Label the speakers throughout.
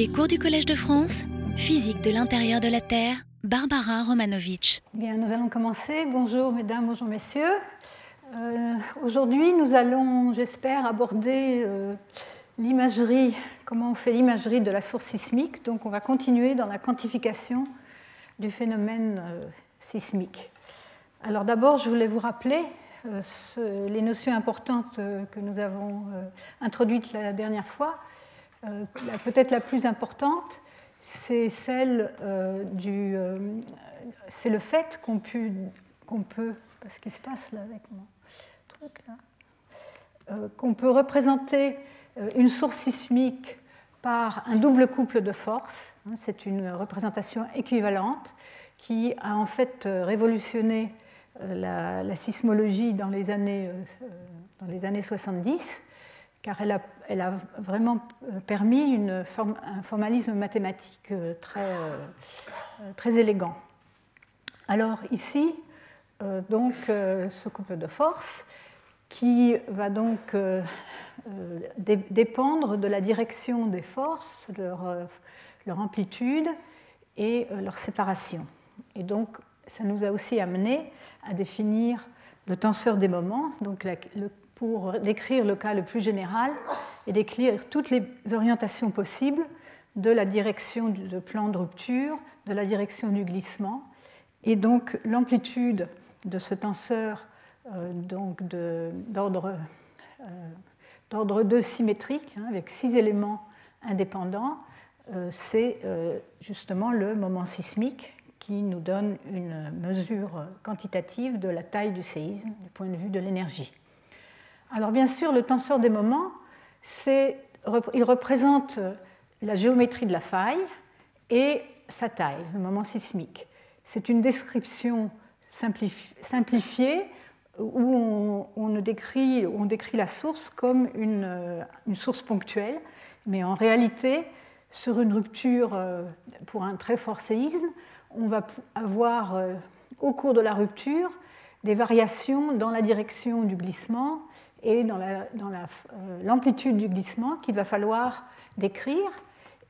Speaker 1: Les cours du Collège de France, physique de l'intérieur de la Terre, Barbara Romanovitch.
Speaker 2: Bien, nous allons commencer. Bonjour mesdames, bonjour messieurs. Euh, Aujourd'hui, nous allons, j'espère, aborder euh, l'imagerie, comment on fait l'imagerie de la source sismique. Donc, on va continuer dans la quantification du phénomène euh, sismique. Alors, d'abord, je voulais vous rappeler les notions importantes que nous avons introduites la dernière fois. Peut-être la plus importante, c'est celle du. c'est le fait qu'on qu'on peut. Se passe là avec truc là Qu'on peut représenter une source sismique par un double couple de forces. Hein, c'est une représentation équivalente qui a en fait révolutionné la, la, sismologie dans les années, dans les années 70, car elle a, vraiment permis une forme, un formalisme mathématique très, très élégant. Alors ici, donc, ce couple de forces qui va donc dépendre de la direction des forces, leur, amplitude et leur séparation. Et donc, ça nous a aussi amené à définir le tenseur des moments, donc pour décrire le cas le plus général et décrire toutes les orientations possibles de la direction de plan de rupture, de la direction du glissement, et donc l'amplitude de ce tenseur euh, d'ordre euh, 2 symétrique, hein, avec six éléments indépendants, euh, c'est euh, justement le moment sismique qui nous donne une mesure quantitative de la taille du séisme du point de vue de l'énergie. Alors bien sûr, le tenseur des moments, il représente la géométrie de la faille et sa taille, le moment sismique. C'est une description simplifiée où on, décrit, la source comme une, une, source ponctuelle, mais en réalité, sur une rupture euh, pour un très fort séisme, on va avoir euh, au cours de la rupture des variations dans la direction du glissement et dans euh, l'amplitude du glissement qu'il va falloir décrire.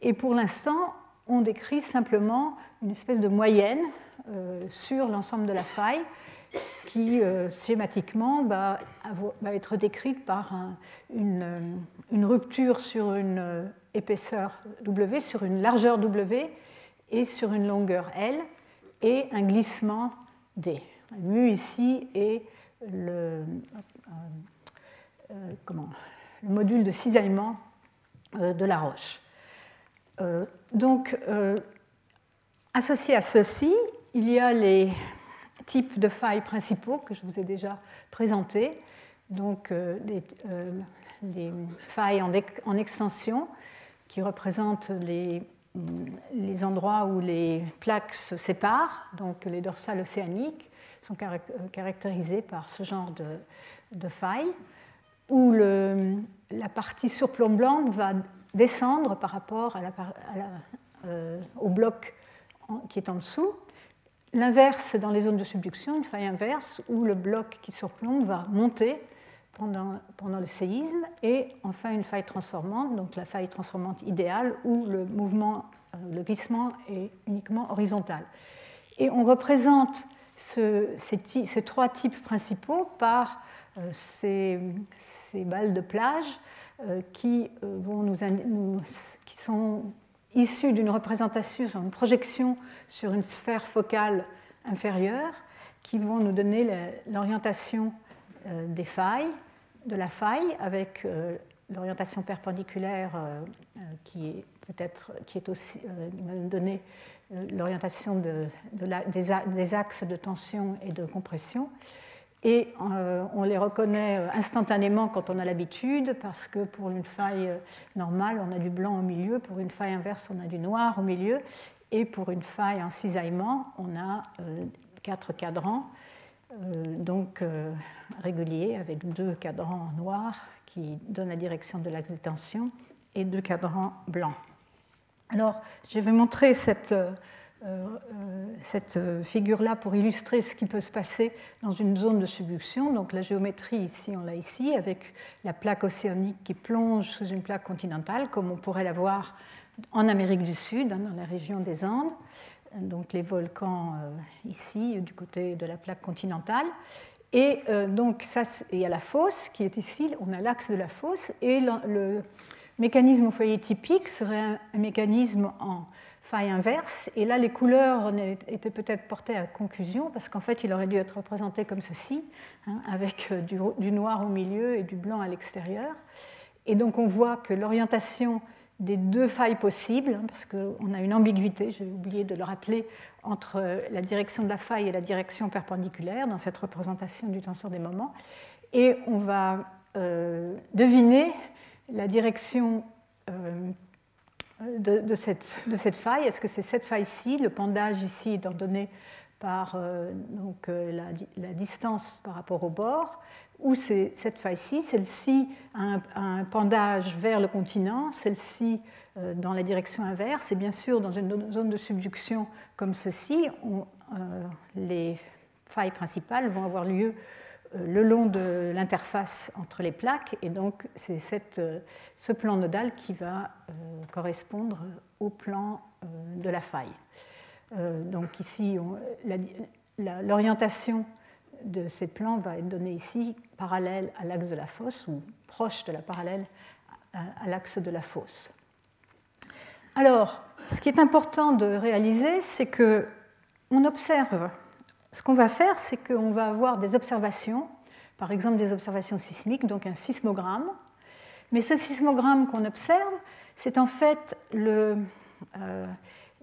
Speaker 2: Et pour l'instant, on décrit simplement une espèce de moyenne euh, sur l'ensemble de la faille qui schématiquement va, être décrite par une, une, rupture sur une épaisseur W, sur une largeur W, et sur une longueur L et un glissement D. Mu ici est le, euh, euh, comment, le module de cisaillement euh, de la roche. Euh, donc, euh, associé à ceci, il y a les types de failles principaux que je vous ai déjà présentés. Donc, les, les, failles en, en extension qui représentent les les endroits où les plaques se séparent, donc les dorsales océaniques, sont euh, caractérisés par ce genre de, de faille, où la partie surplombante va descendre par rapport euh, au bloc qui est en dessous. L'inverse dans les zones de subduction, une faille inverse, où le bloc qui surplombe va monter pendant, le séisme, et enfin une faille transformante, donc la faille transformante idéale où le mouvement, euh, le glissement est uniquement horizontal. Et on représente ce, ces, trois types principaux par euh, ces, balles de plage euh, qui, euh, qui sont issues d'une représentation, une projection sur une sphère focale inférieure, qui vont nous donner l'orientation euh, des failles, de la faille, avec l'orientation perpendiculaire qui est peut-être qui est aussi l'orientation des, axes de tension et de compression. Et euh, on les reconnaît instantanément quand on a l'habitude, parce que pour une faille normale, on a du blanc au milieu, pour une faille inverse, on a du noir au milieu, et pour une faille en cisaillement, on a euh, quatre cadrans euh, donc euh, régulier avec deux cadrans noirs qui donnent la direction de l'axe de tension et deux cadrans blancs. Alors, je vais montrer cette, euh, cette figure-là pour illustrer ce qui peut se passer dans une zone de subduction. Donc, la géométrie ici, on l'a ici, avec la plaque océanique qui plonge sous une plaque continentale, comme on pourrait la voir en Amérique du Sud, hein, dans la région des Andes, donc les volcans ici, du côté de la plaque continentale. Et donc, ça, il y a la fosse qui est ici, on a l'axe de la fosse, et le, mécanisme au foyer typique serait un, mécanisme en faille inverse. Et là, les couleurs étaient peut-être portées à confusion parce qu'en fait, il aurait dû être représenté comme ceci, hein, avec euh, du, noir au milieu et du blanc à l'extérieur. Et donc, on voit que l'orientation des deux failles possibles, hein, parce qu'on a une ambiguïté, j'ai oublié de le rappeler, entre euh, la direction de la faille et la direction perpendiculaire dans cette représentation du tenseur des moments. Et on va euh, deviner la direction de, cette, faille. Est-ce que c'est cette faille-ci Le pendage ici étant donné par euh, donc, euh, la, distance par rapport au bord, ou c'est cette faille-ci, celle-ci a un, pendage vers le continent, celle-ci dans la direction inverse, et bien sûr dans une zone de subduction comme ceci, les failles principales vont avoir lieu euh, le long de l'interface entre les plaques. Et donc, c'est euh, ce plan nodal qui va euh, correspondre au plan de la faille. donc ici, l'orientation de ces plans va être donnée ici parallèle à l'axe de la fosse ou proche de la parallèle à l'axe de la fosse. Alors, ce qui est important de réaliser, c'est que on observe ce qu'on va faire, c'est qu'on va avoir des observations, par exemple des observations sismiques, donc un sismogramme. Mais ce sismogramme qu'on observe, c'est en fait euh,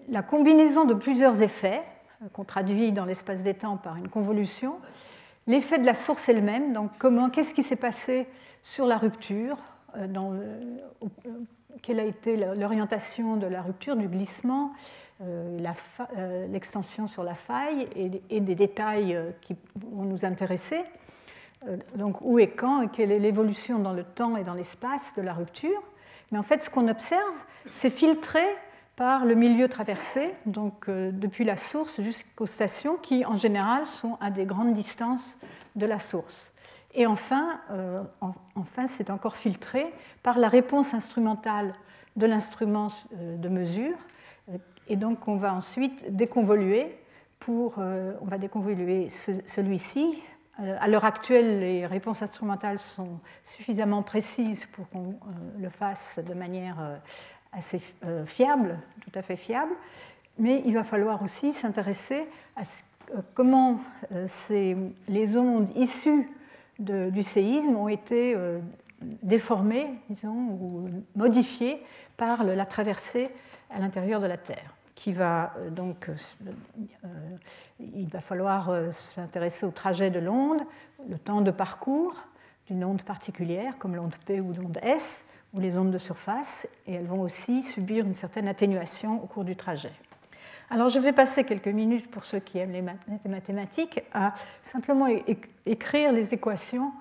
Speaker 2: la combinaison de plusieurs effets, euh, qu'on traduit dans l'espace des temps par une convolution. L'effet de la source elle-même, donc comment, qu'est-ce qui s'est passé sur la rupture, euh, quelle a été l'orientation de la rupture, du glissement, l'extension sur la faille et, des détails euh, qui vont nous intéresser. Donc où et quand et quelle est l'évolution dans le temps et dans l'espace de la rupture. Mais en fait, ce qu'on observe, c'est filtré par le milieu traversé, donc depuis la source jusqu'aux stations, qui en général sont à des grandes distances de la source. Et enfin, enfin c'est encore filtré par la réponse instrumentale de l'instrument de mesure, et donc on va ensuite déconvoluer pour, euh, on va déconvoluer celui-ci. Euh, à l'heure actuelle, les réponses instrumentales sont suffisamment précises pour qu'on euh, le fasse de manière assez fiable, tout à fait fiable, mais il va falloir aussi s'intéresser à comment les ondes issues du séisme ont été déformées, disons, ou modifiées par la traversée à l'intérieur de la Terre euh, euh, euh, il va falloir s'intéresser au trajet de l'onde, le temps de parcours d'une onde particulière, comme l'onde P ou l'onde S, ou les ondes de surface, et elles vont aussi subir une certaine atténuation au cours du trajet. Alors je vais passer quelques minutes pour ceux qui aiment les mathématiques à simplement écrire les équations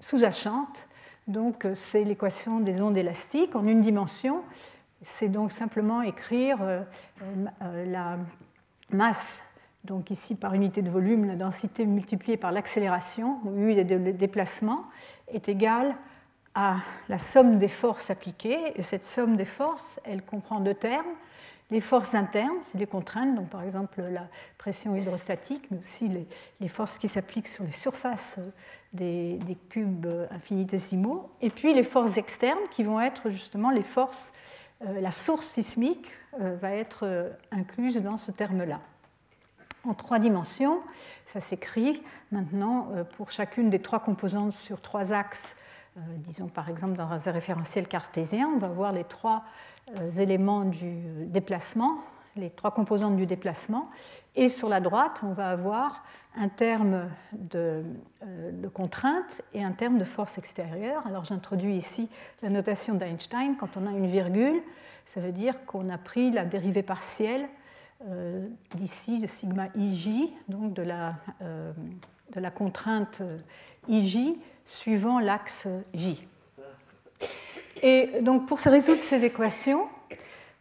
Speaker 2: sous-achante. Donc c'est l'équation des ondes élastiques en une dimension c'est donc simplement écrire euh, euh, la masse, donc ici par unité de volume, la densité multipliée par l'accélération, U de déplacement, est égale à la somme des forces appliquées. Et cette somme des forces, elle comprend deux termes. Les forces internes, c'est des contraintes, donc par exemple la pression hydrostatique, mais aussi les, forces qui s'appliquent sur les surfaces des, des, cubes infinitésimaux. Et puis les forces externes, qui vont être justement les forces euh, la source sismique euh, va être euh, incluse dans ce terme-là. En trois dimensions, ça s'écrit maintenant pour chacune des trois composantes sur trois axes. Disons par exemple dans un référentiel cartésien, on va voir les trois éléments du déplacement, les trois composantes du déplacement. Et sur la droite, on va avoir un terme de, de, contrainte et un terme de force extérieure. Alors j'introduis ici la notation d'Einstein. Quand on a une virgule, ça veut dire qu'on a pris la dérivée partielle euh, d'ici de sigma ij, donc de la, euh, de la contrainte ij suivant l'axe j. Et donc pour se résoudre ces équations,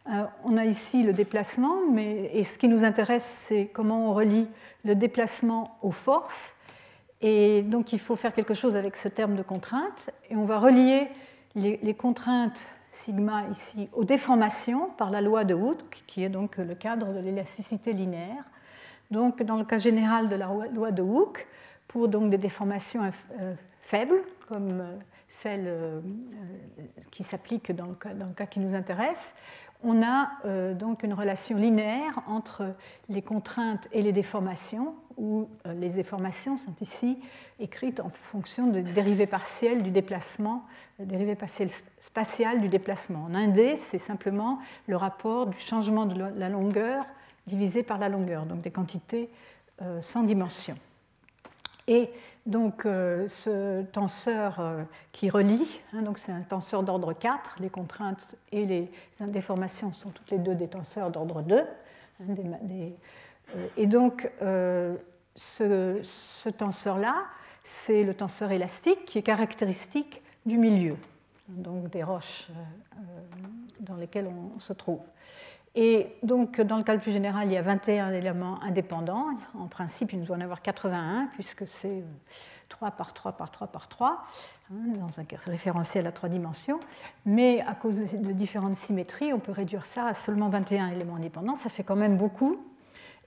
Speaker 2: euh, on a ici le déplacement, mais et ce qui nous intéresse, c'est comment on relie le déplacement aux forces. Et donc il faut faire quelque chose avec ce terme de contrainte. Et on va relier les, contraintes sigma ici aux déformations par la loi de Hooke, qui est donc le cadre de l'élasticité linéaire. Donc, dans le cas général de la loi de Hooke, pour donc des déformations euh, faibles, comme euh, celle qui s'applique dans, dans, le cas qui nous intéresse, on a donc une relation linéaire entre les contraintes et les déformations, où les déformations sont ici écrites en fonction de dérivées partielles du déplacement, dérivées partielles spatiales du déplacement. En 1D, c'est simplement le rapport du changement de la longueur divisé par la longueur, donc des quantités sans dimension. Donc euh, ce tenseur euh, qui relie, hein, c'est un tenseur d'ordre 4, les contraintes et les déformations sont toutes les deux des tenseurs d'ordre 2. Hein, euh, et donc ce tenseur-là, c'est le tenseur élastique qui est caractéristique du milieu, donc des roches dans lesquelles on se trouve. Et donc, dans le cas le plus général, il y a 21 éléments indépendants. En principe, il nous doit en avoir 81, puisque c'est 3 euh, par 3 par 3 par 3, hein, dans un référentiel à trois dimensions. Mais à cause de différentes symétries, on peut réduire ça à seulement 21 éléments indépendants. Ça fait quand même beaucoup.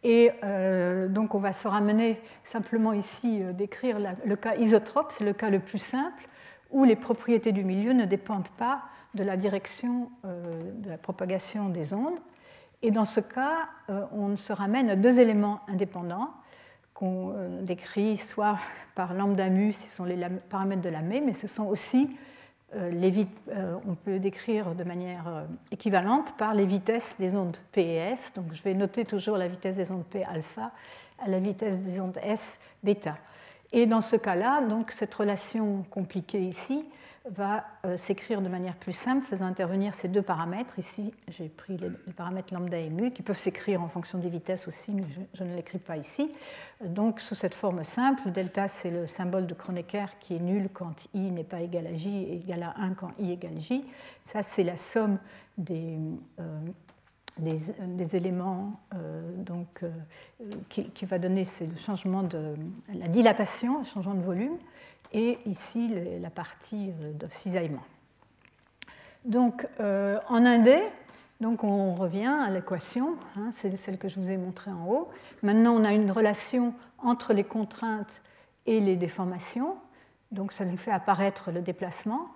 Speaker 2: Et euh, donc, on va se ramener simplement ici euh, d'écrire le cas isotrope, c'est le cas le plus simple, où les propriétés du milieu ne dépendent pas de la direction de la propagation des ondes. Et dans ce cas, euh, on se ramène à deux éléments indépendants qu'on euh, décrit soit par lambda mu, ce sont les paramètres de la mais, ce sont aussi euh, les on peut décrire de manière équivalente par les vitesses des ondes P et S. Donc je vais noter toujours la vitesse des ondes P alpha à la vitesse des ondes S bêta. Et dans ce cas-là, donc cette relation compliquée ici va euh, s'écrire de manière plus simple, faisant intervenir ces deux paramètres. Ici, j'ai pris les, paramètres lambda et mu, qui peuvent s'écrire en fonction des vitesses aussi, mais je, ne l'écris pas ici. Donc, sous cette forme simple, delta, c'est le symbole de Kronecker qui est nul quand i n'est pas égal à j et égal à 1 quand i égale j. Ça, c'est la somme des, euh, des, éléments euh, donc, qui, qui, va donner c'est le changement de la dilatation, le changement de volume et ici la partie euh, de cisaillement. Donc euh, en indé, donc on revient à l'équation, hein, c'est celle que je vous ai montrée en haut. Maintenant on a une relation entre les contraintes et les déformations, donc ça nous fait apparaître le déplacement,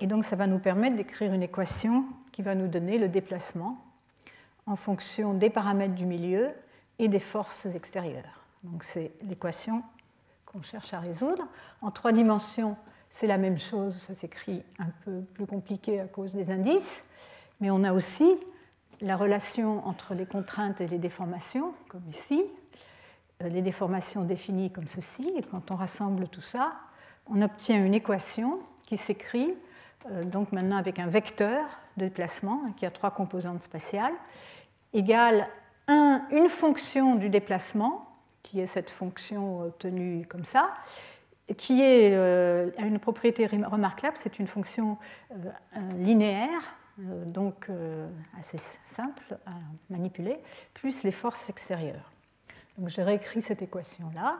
Speaker 2: et donc ça va nous permettre d'écrire une équation qui va nous donner le déplacement en fonction des paramètres du milieu et des forces extérieures. Donc c'est l'équation qu'on cherche à résoudre. En trois dimensions, c'est la même chose, ça s'écrit un peu plus compliqué à cause des indices, mais on a aussi la relation entre les contraintes et les déformations, comme ici, euh, les déformations définies comme ceci, et quand on rassemble tout ça, on obtient une équation qui s'écrit euh, donc maintenant avec un vecteur de déplacement qui a trois composantes spatiales, égale une fonction du déplacement qui est cette fonction obtenue comme ça, qui est euh, une propriété remarquable, c'est une fonction euh, linéaire, euh, donc assez simple à manipuler, plus les forces extérieures. Donc j'ai réécrit cette équation-là,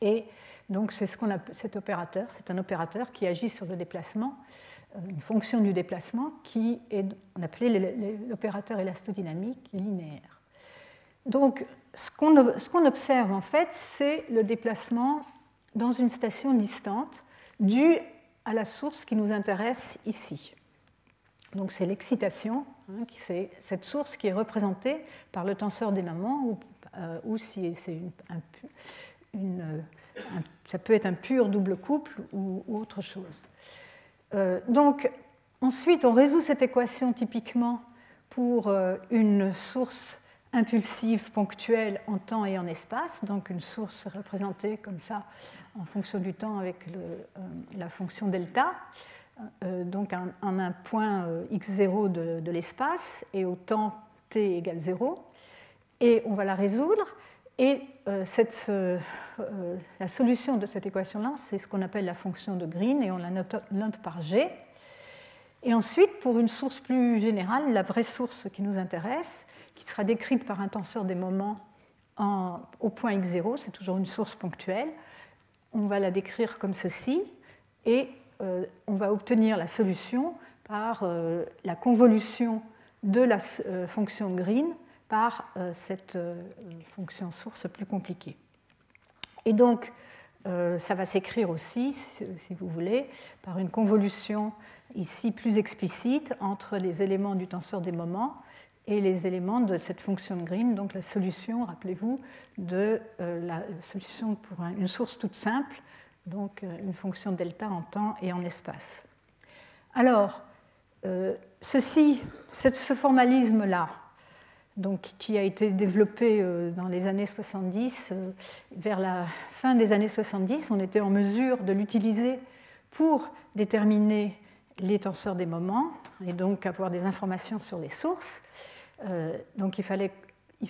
Speaker 2: et donc c'est ce qu'on a, cet opérateur, c'est un opérateur qui agit sur le déplacement, une fonction du déplacement qui est on appelait l'opérateur élastodynamique linéaire. Donc ce qu'on observe en fait, c'est le déplacement dans une station distante dû à la source qui nous intéresse ici. Donc c'est l'excitation, hein, c'est cette source qui est représentée par le tenseur des mamans, ou, euh, si c'est une, ça peut être un pur double couple ou, autre chose. Euh, donc ensuite, on résout cette équation typiquement pour euh, une source impulsive ponctuelle en temps et en espace, donc une source représentée comme ça en fonction du temps avec euh, la fonction delta, euh, donc en un, point euh, x0 de, de l'espace et au temps t égale 0, et on va la résoudre. Et cette, la solution de cette équation-là, c'est ce qu'on appelle la fonction de Green, et on la note, note par g. Et ensuite, pour une source plus générale, la vraie source qui nous intéresse, qui sera décrite par un tenseur des moments au point x0, c'est toujours une source ponctuelle. On va la décrire comme ceci, et euh, on va obtenir la solution par la convolution de la fonction green par cette fonction source plus compliquée. Et donc, ça va s'écrire aussi, si vous voulez, par une convolution ici plus explicite entre les éléments du tenseur des moments et les éléments de cette fonction de Green, donc la solution, rappelez-vous, de euh, la solution pour une source toute simple, donc euh, une fonction delta en temps et en espace. Alors, euh, ceci, ce formalisme-là, donc, qui a été développé dans les années 70, vers la fin des années 70, on était en mesure de l'utiliser pour déterminer les tenseurs des moments et donc avoir des informations sur les sources. Euh, donc il fallait,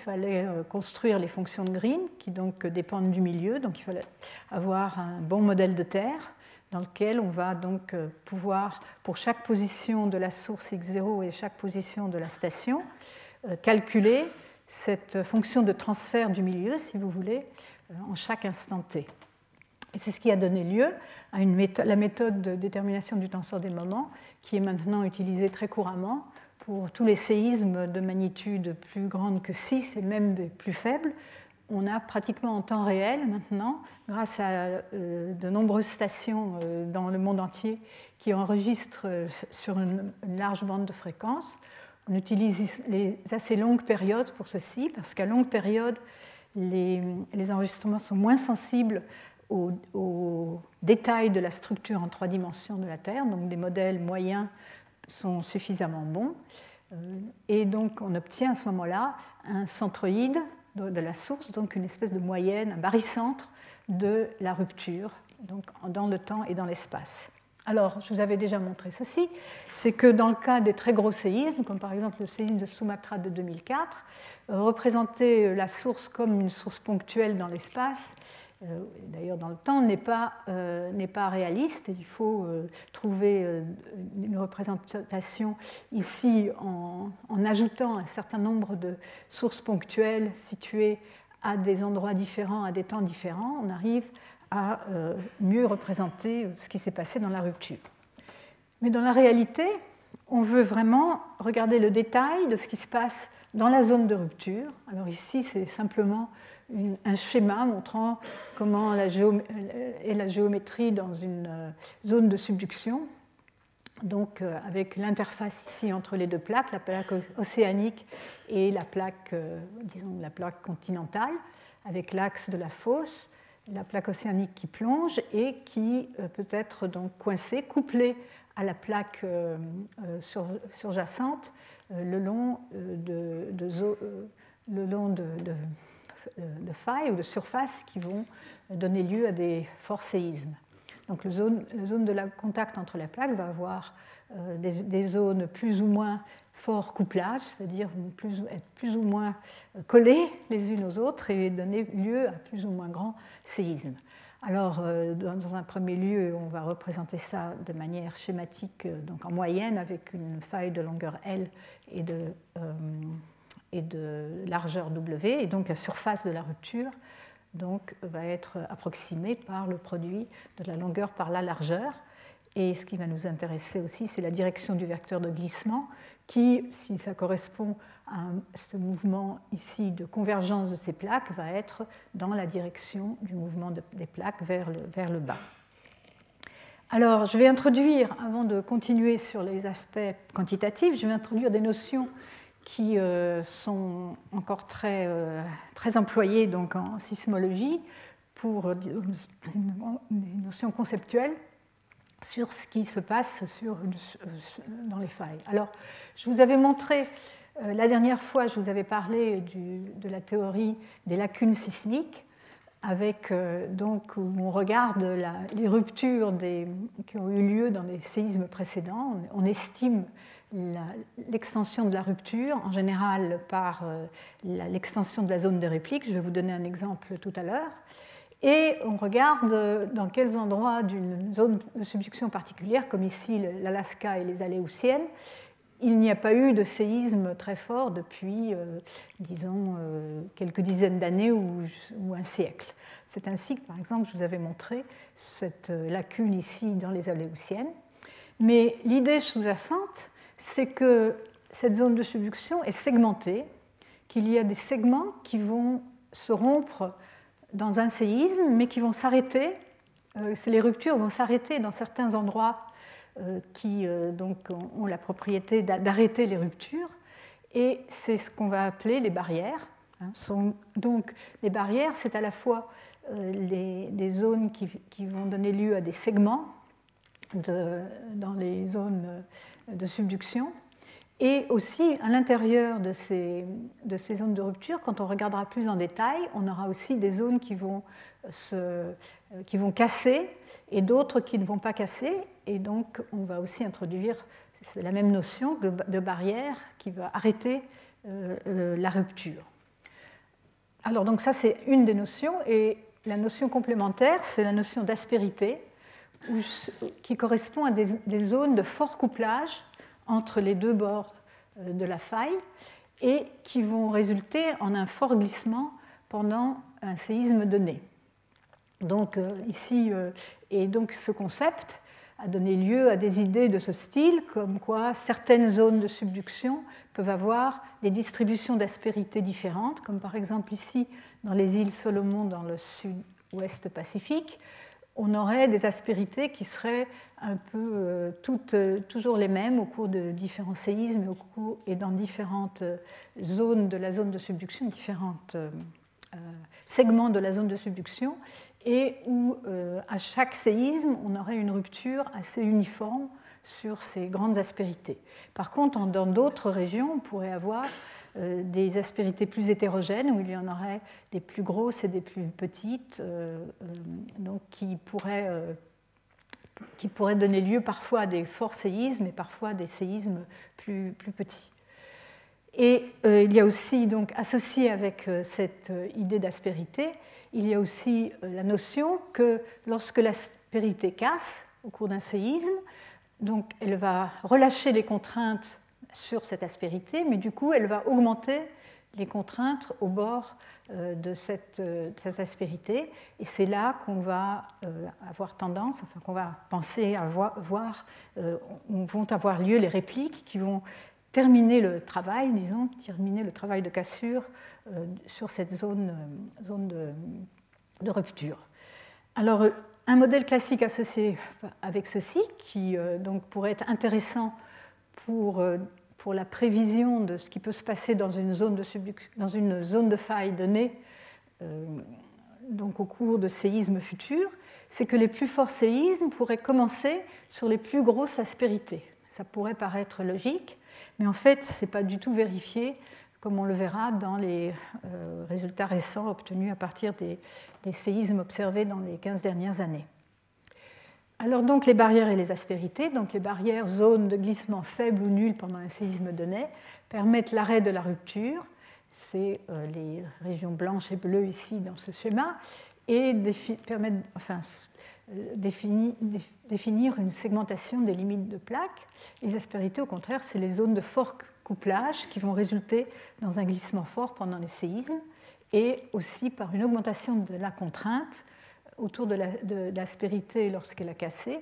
Speaker 2: euh, construire les fonctions de Green qui donc dépendent du milieu. Donc il fallait avoir un bon modèle de terre dans lequel on va donc euh, pouvoir, pour chaque position de la source x0 et chaque position de la station, calculer cette fonction de transfert du milieu, si vous voulez, en chaque instant t. Et c'est ce qui a donné lieu à la méthode de détermination du tenseur des moments, qui est maintenant utilisée très couramment pour tous les séismes de magnitude plus grande que 6 et même des plus faibles. On a pratiquement en temps réel maintenant, grâce à euh, de nombreuses stations euh, dans le monde entier qui enregistrent euh, sur une, large bande de fréquences, on utilise les assez longues périodes pour ceci, parce qu'à longue période, les, les enregistrements sont moins sensibles aux, détails de la structure en trois dimensions de la Terre, donc des modèles moyens sont suffisamment bons. Euh, et donc on obtient à ce moment-là un centroïde de la source, donc une espèce de moyenne, un barycentre de la rupture, donc dans le temps et dans l'espace. Alors, je vous avais déjà montré ceci, c'est que dans le cas des très gros séismes, comme par exemple le séisme de Sumatra de 2004, euh, représenter la source comme une source ponctuelle dans l'espace d'ailleurs dans le temps, n'est pas, euh, pas réaliste. Il faut euh, trouver une représentation ici en, en, ajoutant un certain nombre de sources ponctuelles situées à des endroits différents, à des temps différents. On arrive à mieux représenter ce qui s'est passé dans la rupture. Mais dans la réalité, on veut vraiment regarder le détail de ce qui se passe dans la zone de rupture. Alors ici, c'est simplement un schéma montrant comment la est la géométrie dans une euh, zone de subduction. Donc, euh, avec l'interface ici entre les deux plaques, la plaque océanique et la plaque, euh, disons, la plaque continentale, avec l'axe de la fosse, la plaque océanique qui plonge et qui peut être donc coincée, couplée à la plaque surjacente le long de, le long de failles ou de surfaces qui vont donner lieu à des forts séismes. Donc la zone, de contact entre les plaques va avoir euh, des, zones plus ou moins fort couplage, c'est-à-dire être plus ou moins collées les unes aux autres et donner lieu à plus ou moins grands séismes. Alors, euh, dans un premier lieu, on va représenter ça de manière schématique, euh, donc en moyenne, avec une faille de longueur L et de et de largeur W, et donc la surface de la rupture donc, va être approximée par le produit de la longueur par la largeur. Et ce qui va nous intéresser aussi, c'est la direction du vecteur de glissement, qui, si ça correspond à ce mouvement ici de convergence de ces plaques, va être dans la direction du mouvement des plaques vers le, vers le bas. Alors, je vais introduire, avant de continuer sur les aspects quantitatifs, je vais introduire des notions qui euh, sont encore très, euh, très employés donc, en sismologie pour euh, une notion conceptuelle sur ce qui se passe sur, dans les failles. Alors, je vous avais montré, la dernière fois, je vous avais parlé de la théorie des lacunes sismiques, avec donc où on regarde les ruptures des, qui ont eu lieu dans les séismes précédents. On estime l'extension de la rupture, en général par euh, l'extension de la zone de réplique. Je vais vous donner un exemple tout à l'heure. Et on regarde dans quels endroits d'une zone de subduction particulière, comme ici l'Alaska et les Aléoutiennes, il n'y a pas eu de séisme très fort depuis, euh, disons, euh, quelques dizaines d'années ou, ou, un siècle. C'est ainsi que, par exemple, je vous avais montré cette lacune ici dans les Aléoutiennes. Mais l'idée sous-jacente, c'est que cette zone de subduction est segmentée, qu'il y a des segments qui vont se rompre dans un séisme, mais qui vont s'arrêter. Euh, les ruptures vont s'arrêter dans certains endroits euh, qui euh, ont la propriété d'arrêter les ruptures. Et c'est ce qu'on va appeler les barrières. Hein. donc, les barrières, c'est à la fois les, zones qui, vont donner lieu à des segments dans les zones de subduction, et aussi, à l'intérieur de ces, de ces, zones de rupture, quand on regardera plus en détail, on aura aussi des zones qui vont, se, qui vont casser et d'autres qui ne vont pas casser. Et donc, on va aussi introduire la même notion de barrière qui va arrêter euh, euh, la rupture. Alors, donc ça, c'est une des notions. Et la notion complémentaire, c'est la notion d'aspérité, qui correspond à des, zones de fort couplage entre les deux bords euh, de la faille et qui vont résulter en un fort glissement pendant un séisme donné. Donc euh, ici, euh, et donc ce concept a donné lieu à des idées de ce style, comme quoi certaines zones de subduction peuvent avoir des distributions d'aspérité différentes, comme par exemple ici dans les îles Solomon dans le sud-ouest Pacifique, on aurait des aspérités qui seraient un peu euh, toutes, euh, toujours les mêmes au cours de différents séismes et dans différentes euh, zones de la zone de subduction, différents segments de la zone de subduction, et où à chaque séisme, on aurait une rupture assez uniforme sur ces grandes aspérités. Par contre, dans d'autres régions, on pourrait avoir des aspérités plus hétérogènes, où il y en aurait des plus grosses et des plus petites, euh, euh, donc qui pourraient, donner lieu parfois à des forts séismes et parfois à des séismes plus, plus petits. Et il y a aussi, donc, associé avec cette idée d'aspérité, il y a aussi la notion que lorsque l'aspérité casse au cours d'un séisme, donc elle va relâcher les contraintes sur cette aspérité, mais du coup, elle va augmenter les contraintes au bord euh, de cette, euh, aspérité. Et c'est là qu'on va euh, avoir tendance, enfin qu'on va penser à voir, voir vont avoir lieu les répliques qui vont terminer le travail, disons, terminer le travail de cassure sur cette zone, zone de, de, rupture. Alors, un modèle classique associé avec ceci, qui donc pourrait être intéressant pour pour la prévision de ce qui peut se passer dans une zone de, faille donnée, euh, donc au cours de séismes futurs, c'est que les plus forts séismes pourraient commencer sur les plus grosses aspérités. Ça pourrait paraître logique, mais en fait, ce n'est pas du tout vérifié, comme on le verra dans les euh, résultats récents obtenus à partir des, des séismes observés dans les 15 dernières années. Alors donc les barrières et les aspérités, donc les barrières, zones de glissement faible ou nul pendant un séisme donné, permettent l'arrêt de la rupture, c'est euh, les régions blanches et bleues ici dans ce schéma, et permettent, enfin, euh, définir, une segmentation des limites de plaques. Les aspérités, au contraire, c'est les zones de fort couplage qui vont résulter dans un glissement fort pendant les séismes, et aussi par une augmentation de la contrainte autour de l'aspérité lorsqu'elle a cassé,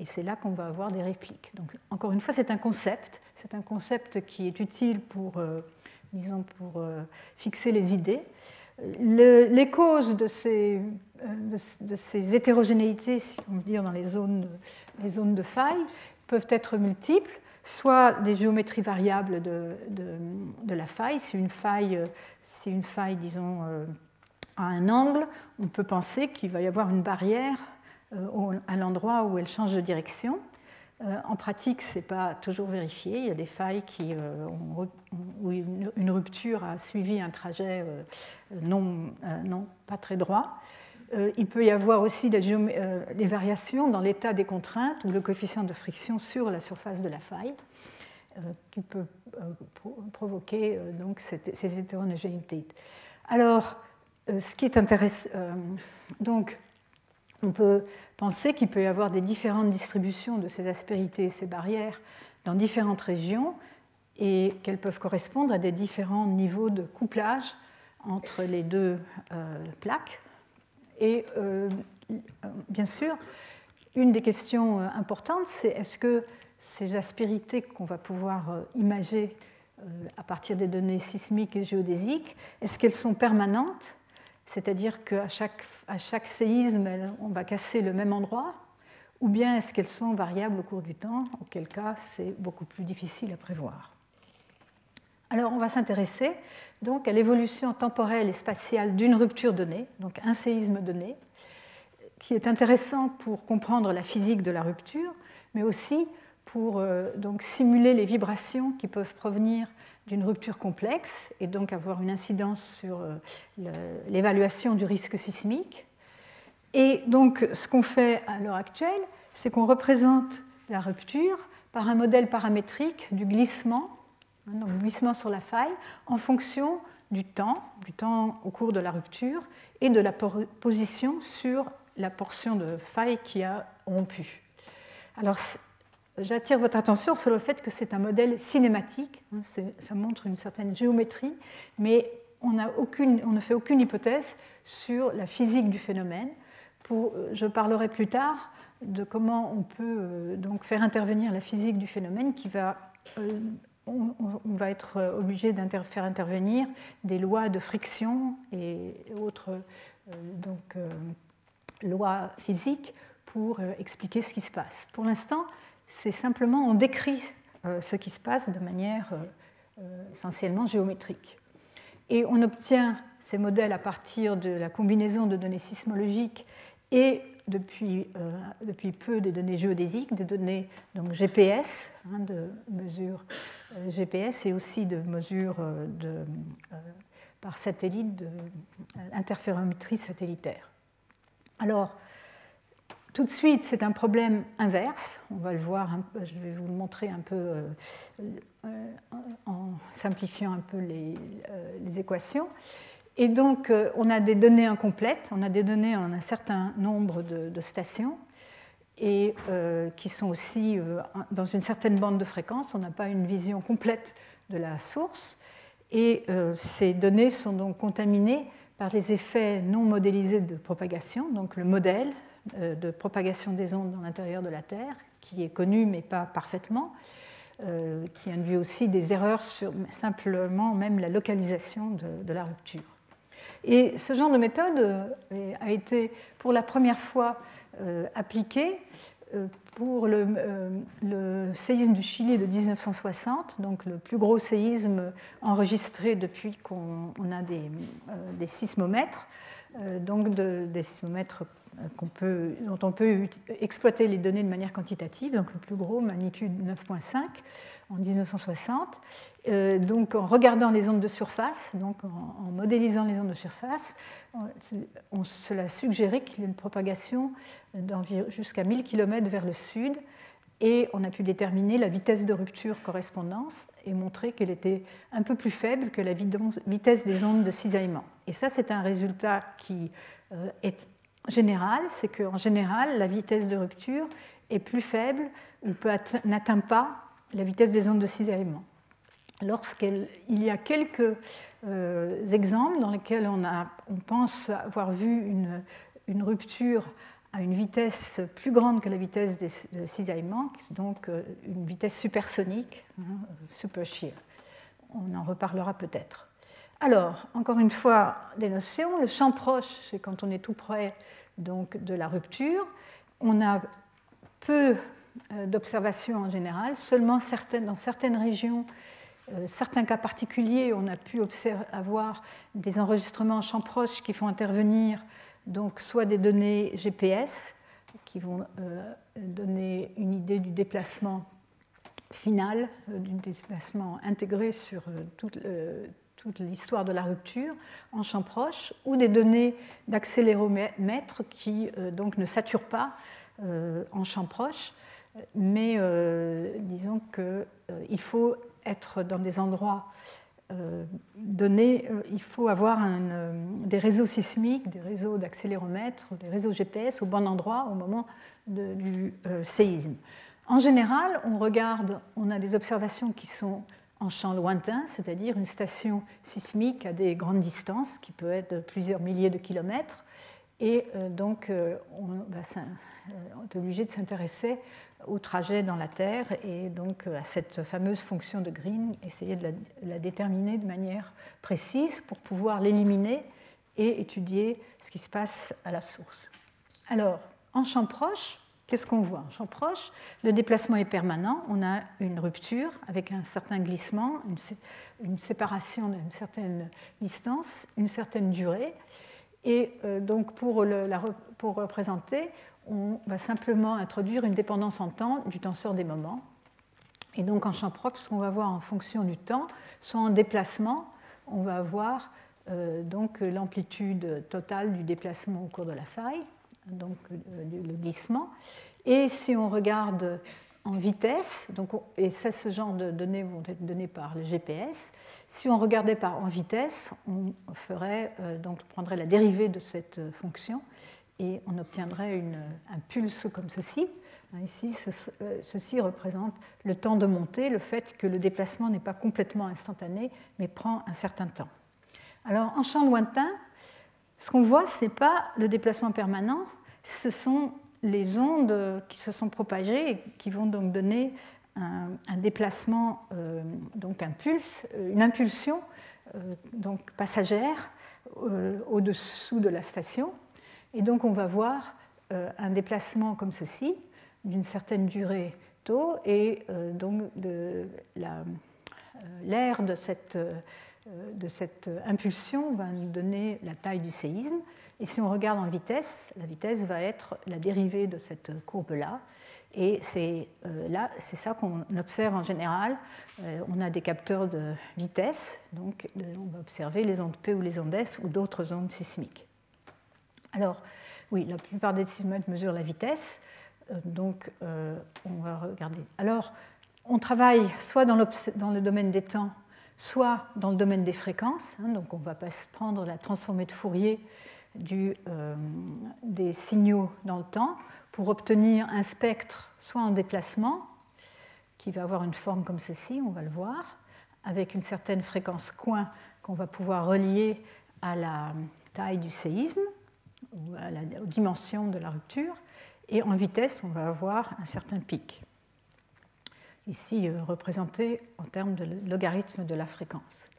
Speaker 2: et c'est là qu'on va avoir des répliques. Donc, encore une fois, c'est un concept, c'est un concept qui est utile pour, euh, disons, pour euh, fixer les idées. les causes de ces, euh, de, ces, hétérogénéités, si on veut dire, dans les zones, les zones de faille, peuvent être multiples, soit des géométries variables de, de la faille, si une faille, si une faille disons, à un angle, on peut penser qu'il va y avoir une barrière euh, à l'endroit où elle change de direction. Euh, en pratique, ce n'est pas toujours vérifié. Il y a des failles qui, euh, où une rupture a suivi un trajet non, non pas très droit. Il peut y avoir aussi des, variations dans l'état des contraintes ou le coefficient de friction sur la surface de la faille qui peut provoquer donc ces hétérogénéités. Alors, ce qui est intéressant, euh, donc, on peut penser qu'il peut y avoir des différentes distributions de ces aspérités et ces barrières dans différentes régions et qu'elles peuvent correspondre à des différents niveaux de couplage entre les deux euh, plaques. Et bien sûr, une des questions importantes, c'est est-ce que ces aspérités qu'on va pouvoir imager à partir des données sismiques et géodésiques, est-ce qu'elles sont permanentes C'est-à-dire qu'à chaque, à chaque séisme, on va casser le même endroit ou bien est-ce qu'elles sont variables au cours du temps, auquel cas c'est beaucoup plus difficile à prévoir. Alors on va s'intéresser donc à l'évolution temporelle et spatiale d'une rupture donnée, donc un séisme donné, qui est intéressant pour comprendre la physique de la rupture, mais aussi pour euh, donc, simuler les vibrations qui peuvent provenir d'une rupture complexe et donc avoir une incidence sur euh, l'évaluation du risque sismique. Et donc, ce qu'on fait à l'heure actuelle, c'est qu'on représente la rupture par un modèle paramétrique du glissement, hein, donc glissement sur la faille, en fonction du temps, du temps au cours de la rupture, et de la position sur la portion de faille qui a rompu. Alors, j'attire votre attention sur le fait que c'est un modèle cinématique, hein, ça montre une certaine géométrie, mais on, ne fait aucune hypothèse sur la physique du phénomène. Euh, je parlerai plus tard de comment on peut euh, donc faire intervenir la physique du phénomène qui va euh, on, va être obligé de faire intervenir des lois de friction et autres lois physiques pour expliquer ce qui se passe. Pour l'instant, c'est simplement on décrit ce qui se passe de manière essentiellement géométrique. Et on obtient ces modèles à partir de la combinaison de données sismologiques et depuis, euh, depuis peu des données géodésiques, des données donc GPS, hein, de mesures euh, GPS et aussi de mesures euh, de, par satellite, d'interférométrie satellitaire. Alors, tout de suite, c'est un problème inverse. On va le voir, je vais vous le montrer un peu en simplifiant un peu les, les équations. Et donc, euh, on a des données incomplètes, on a des données en un certain nombre de, stations, et euh, qui sont aussi euh, dans une certaine bande de fréquence. On n'a pas une vision complète de la source. Et ces données sont donc contaminées par les effets non modélisés de propagation, donc le modèle de propagation des ondes dans l'intérieur de la Terre, qui est connu mais pas parfaitement, qui induit aussi des erreurs sur simplement même la localisation de la rupture. Et ce genre de méthode euh, a été pour la première fois euh, euh, pour le, séisme du Chili de 1960, donc le plus gros séisme enregistré depuis qu'on a des sismomètres, donc des sismomètres peut, dont on peut exploiter les données de manière quantitative, donc le plus gros, magnitude 9.5 en 1960. Euh, donc en regardant les ondes de surface, donc en, modélisant les ondes de surface, on, cela suggérait qu'il y ait une propagation jusqu'à 1000 km vers le sud et on a pu déterminer la vitesse de rupture correspondance et montrer qu'elle était un peu plus faible que la vitesse des ondes de cisaillement. Et ça, c'est un résultat qui euh, est général, c'est qu'en général, la vitesse de rupture est plus faible ou n'atteint pas la vitesse des ondes de cisaillement. Lorsqu'il y a quelques euh, exemples dans lesquels on, pense avoir vu une, rupture à une vitesse plus grande que la vitesse de cisaillement, donc euh, une vitesse supersonique, hein, super shear. On en reparlera peut-être. Alors, encore une fois, les notions. Le champ proche, c'est quand on est tout près donc, de la rupture. On a peu euh, d'observations en général, seulement dans certaines régions, euh, certains cas particuliers, on a pu avoir des enregistrements en champ proche qui font intervenir donc, soit des données GPS qui vont euh, donner une idée du déplacement final, du déplacement intégré sur toute, toute l'histoire de la rupture en champ proche, ou des données d'accéléromètre qui euh, donc ne saturent pas euh, en champ proche, mais euh, disons qu'il faut être dans des endroits donnés, il faut avoir des réseaux sismiques, des réseaux d'accéléromètre, des réseaux GPS au bon endroit au moment du séisme. En général, on regarde, on a des observations qui sont en champ lointain, c'est-à-dire une station sismique à des grandes distances, qui peut être plusieurs milliers de kilomètres. Et euh, donc, euh, on est obligé de s'intéresser au trajet dans la Terre et donc à cette fameuse fonction de Green, essayer de la, déterminer de manière précise pour pouvoir l'éliminer et étudier ce qui se passe à la source. Alors, en champ proche, qu'est-ce qu'on voit? En champ proche, le déplacement est permanent, on a une rupture avec un certain glissement, une, séparation d'une certaine distance, une certaine durée. Et euh, donc, pour, pour représenter, on va simplement introduire une dépendance en temps du tenseur des moments. Et donc en champ propre, ce qu'on va voir en fonction du temps, soit en déplacement, on va avoir euh, l'amplitude totale du déplacement au cours de la faille, donc euh, le glissement. Et si on regarde en vitesse, donc et ça, ce genre de données vont être données par le GPS. Si on regardait par en vitesse, on ferait euh, donc prendrait la dérivée de cette fonction et on obtiendrait un pulse comme ceci. Ici, euh, ceci représente le temps de montée, le fait que le déplacement n'est pas complètement instantané, mais prend un certain temps. Alors, en champ lointain, ce qu'on voit, ce n'est pas le déplacement permanent, ce sont les ondes qui se sont propagées et qui vont donc donner un, déplacement, euh, donc un pulse, euh, une impulsion donc passagère au-dessous de la station. Et donc on va voir euh, un déplacement comme ceci, d'une certaine durée tôt, et euh, donc euh, l'air de cette, de cette impulsion va nous donner la taille du séisme. Et si on regarde en vitesse, la vitesse va être la dérivée de cette courbe-là. Et c'est là, c'est ça qu'on observe en général. on a des capteurs de vitesse, donc on va observer les ondes P ou les ondes S ou d'autres ondes sismiques. Alors, oui, la plupart des sismomètres mesurent la vitesse, euh, donc euh, on va regarder. Alors, on travaille soit dans, le domaine des temps, soit dans le domaine des fréquences. Hein, donc, on va prendre la transformée de Fourier euh, des signaux dans le temps pour obtenir un spectre soit en déplacement, qui va avoir une forme comme ceci, on va le voir, avec une certaine fréquence coin qu'on va pouvoir relier à la taille du séisme, ou à la dimension de la rupture. Et en vitesse, on va avoir un certain pic, ici euh, représenté en termes de logarithme de la fréquence.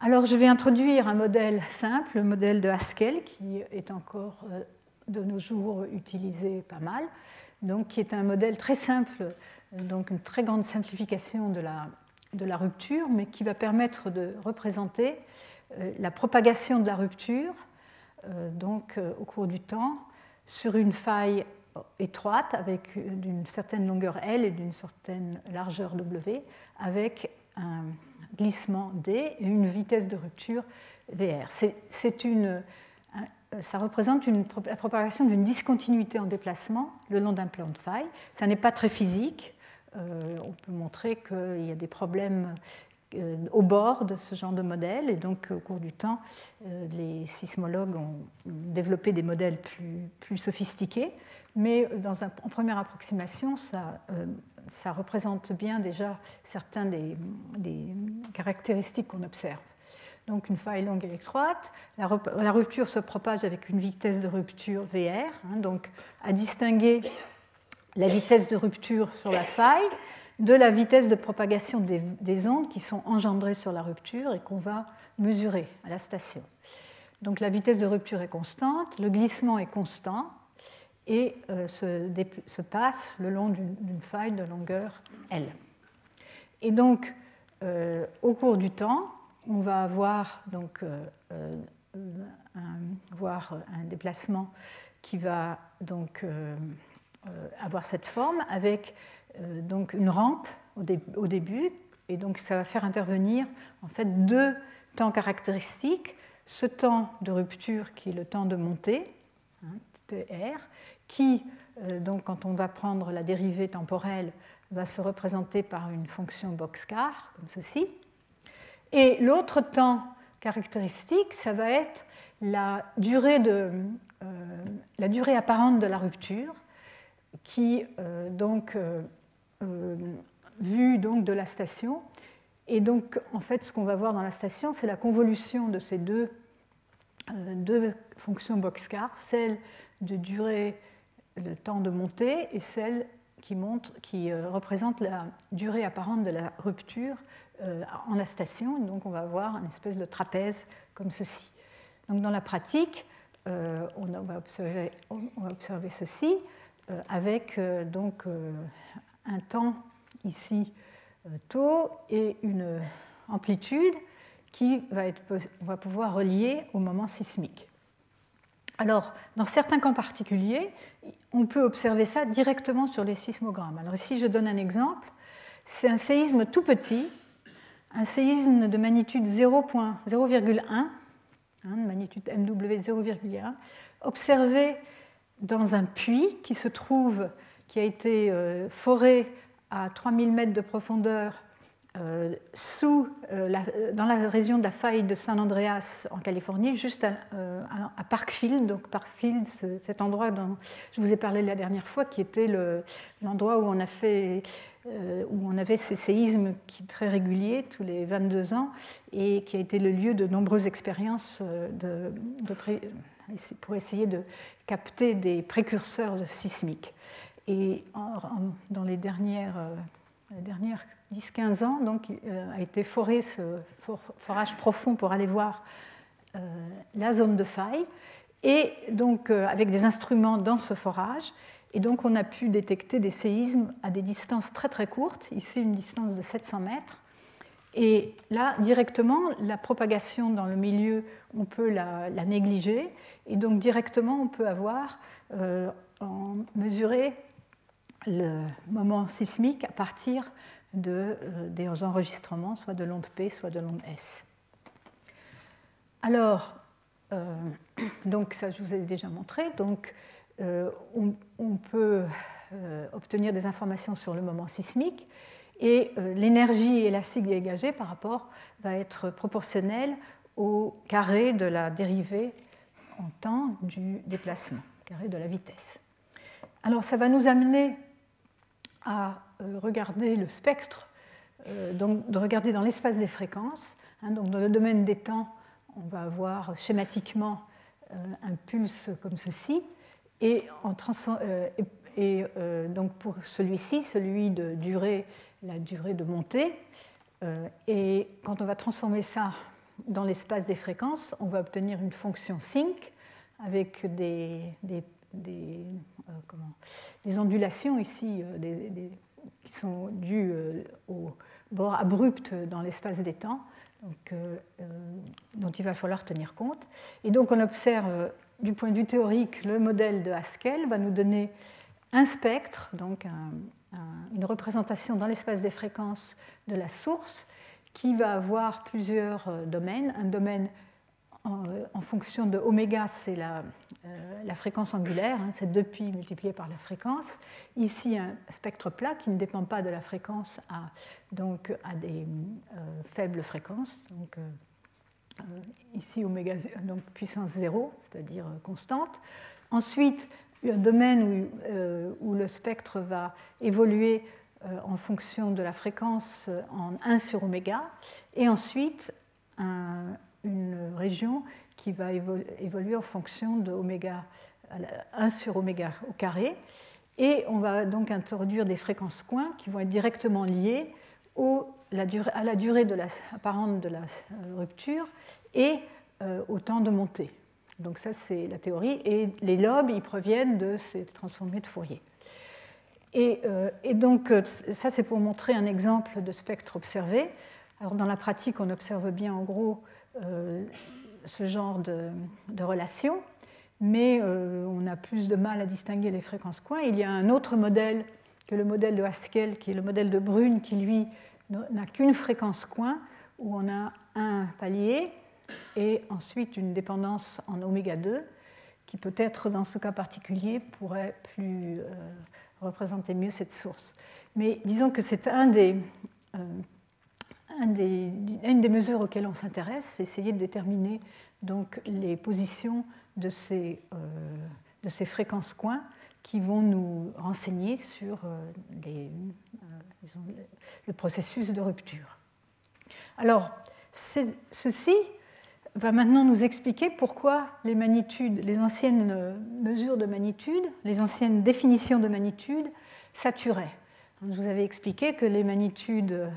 Speaker 2: Alors je vais introduire un modèle simple, le modèle de Haskell, qui est encore euh, de nos jours utilisé pas mal, donc qui est un modèle très simple, donc une très grande simplification de la, rupture, mais qui va permettre de représenter euh, la propagation de la rupture euh, donc, euh, au cours du temps sur une faille étroite avec d'une certaine longueur L et d'une certaine largeur W, avec un glissement D et une vitesse de rupture VR. C'est une, ça représente la propagation d'une discontinuité en déplacement le long d'un plan de faille. Ça n'est pas très physique. Euh, on peut montrer qu'il y a des problèmes euh, au bord de ce genre de modèle. Et donc, au cours du temps, euh, les sismologues ont développé des modèles plus sophistiqués. Mais un, en première approximation, ça, euh, représente bien déjà certaines des, caractéristiques qu'on observe. Donc une faille longue et étroite. La, la, rupture se propage avec une vitesse de rupture VR, hein, donc à distinguer la vitesse de rupture sur la faille de la vitesse de propagation des, ondes qui sont engendrées sur la rupture et qu'on va mesurer à la station. Donc la vitesse de rupture est constante, le glissement est constant et euh, se, passe le long d'une faille de longueur L. Et donc, euh, au cours du temps, on va avoir, donc, euh, un, voir un déplacement qui va donc, avoir cette forme avec donc une rampe au, début, et donc ça va faire intervenir en fait deux temps caractéristiques. Ce temps de rupture qui est le temps de montée, hein, TR, qui, euh, donc, quand on va prendre la dérivée temporelle, va se représenter par une fonction Boxcar, comme ceci. Et l'autre temps caractéristique, ça va être la durée, de, euh, la durée apparente de la rupture, qui donc euh, vue donc de la station. Et donc, en fait, ce qu'on va voir dans la station, c'est la convolution de ces deux, deux fonctions boxcar, celle de durée le temps de montée et celle qui, montre, qui représente la durée apparente de la rupture en la station. Donc on va avoir une espèce de trapèze comme ceci. Donc dans la pratique, on, va observer, on, va observer, ceci avec donc un temps ici taux et une amplitude qui va, être, va pouvoir relier au moment sismique. Alors, dans certains cas particuliers, on peut observer ça directement sur les sismogrammes. Alors ici, je donne un exemple. C'est un séisme tout petit, un séisme de magnitude 0.0,1, hein, magnitude MW 0,1, observé dans un puits qui se trouve, qui a été euh, foré à 3000 mètres de profondeur euh, sous, euh, dans la région de la faille de San Andreas en Californie, juste à, euh, Parkfield. Donc Parkfield, cet endroit dont je vous ai parlé la dernière fois, qui était l'endroit où on où on avait ces séismes qui très réguliers tous les 22 ans et qui a été le lieu de nombreuses expériences pour essayer de capter des précurseurs sismiques. Et dans les dernières, les dernières 10-15 ans, donc, euh, a été foré ce forage profond pour aller voir euh, la zone de faille, et donc euh, avec des instruments dans ce forage. Et donc on a pu détecter des séismes à des distances très très courtes, ici une distance de 700 mètres. Et là, directement, la propagation dans le milieu, on peut la, négliger. Et donc directement, on peut avoir en mesuré le moment sismique à partir euh, des enregistrements, soit de l'onde P, soit de l'onde S. Alors, euh, donc ça je vous ai déjà montré, donc euh, on, peut obtenir des informations sur le moment sismique et l'énergie élastique dégagée par rapport va être proportionnelle au carré de la dérivée en temps du déplacement, carré de la vitesse. Alors ça va nous amener à regarder le spectre, euh, donc de regarder dans l'espace des fréquences. Hein, donc dans le domaine des temps, on va avoir schématiquement euh, un pulse comme ceci. Et, donc pour celui-ci, celui de durée, la durée de montée. et quand on va transformer ça dans l'espace des fréquences, on va obtenir une fonction sync avec des, des, ondulations ici, qui sont dus euh, au bord abrupt dans l'espace des temps, donc, euh, euh, dont il va falloir tenir compte. Et donc on observe, du point de vue théorique, le modèle de Haskell va nous donner un spectre, donc une représentation dans l'espace des fréquences de la source, qui va avoir plusieurs domaines. Un domaine euh, en, fonction de oméga, c'est la, euh, fréquence angulaire, hein, c'est 2pi multiplié par la fréquence. Ici, un spectre plat qui ne dépend pas de la fréquence à, donc, à des euh, faibles fréquences. Donc, ici, oméga, donc puissance 0, c'est-à-dire constante. Ensuite, un domaine où, où, le spectre va évoluer en fonction de la fréquence en 1 sur oméga. Et ensuite, un, une région qui va évoluer en fonction de oméga 1 sur oméga au carré. Et on va donc introduire des fréquences coins qui vont être directement liées à la durée de la, apparente de la euh, rupture et euh, au temps de montée. Donc ça, c'est la théorie. Et les lobes, ils proviennent de ces transformés de Fourier. Et, euh, et donc, ça, c'est pour montrer un exemple de spectre observé. Alors, dans la pratique, on observe bien en gros euh, ce genre de, de relation, mais euh, on a plus de mal à distinguer les fréquences coins. Il y a un autre modèle que le modèle de Haskell, qui est le modèle de Brune, qui lui n'a qu'une fréquence coin, où on a un palier et ensuite une dépendance en oméga 2, qui peut-être dans ce cas particulier pourrait plus euh, représenter mieux cette source. Mais disons que c'est un des une des mesures auxquelles on s'intéresse, c'est essayer de déterminer donc, les positions de ces, euh, de ces fréquences coins qui vont nous renseigner sur euh, euh, le processus de rupture. Alors, ceci va maintenant nous expliquer pourquoi les magnitudes, les anciennes mesures de magnitude, les anciennes définitions de magnitude saturaient. Je vous avais expliqué que les magnitudes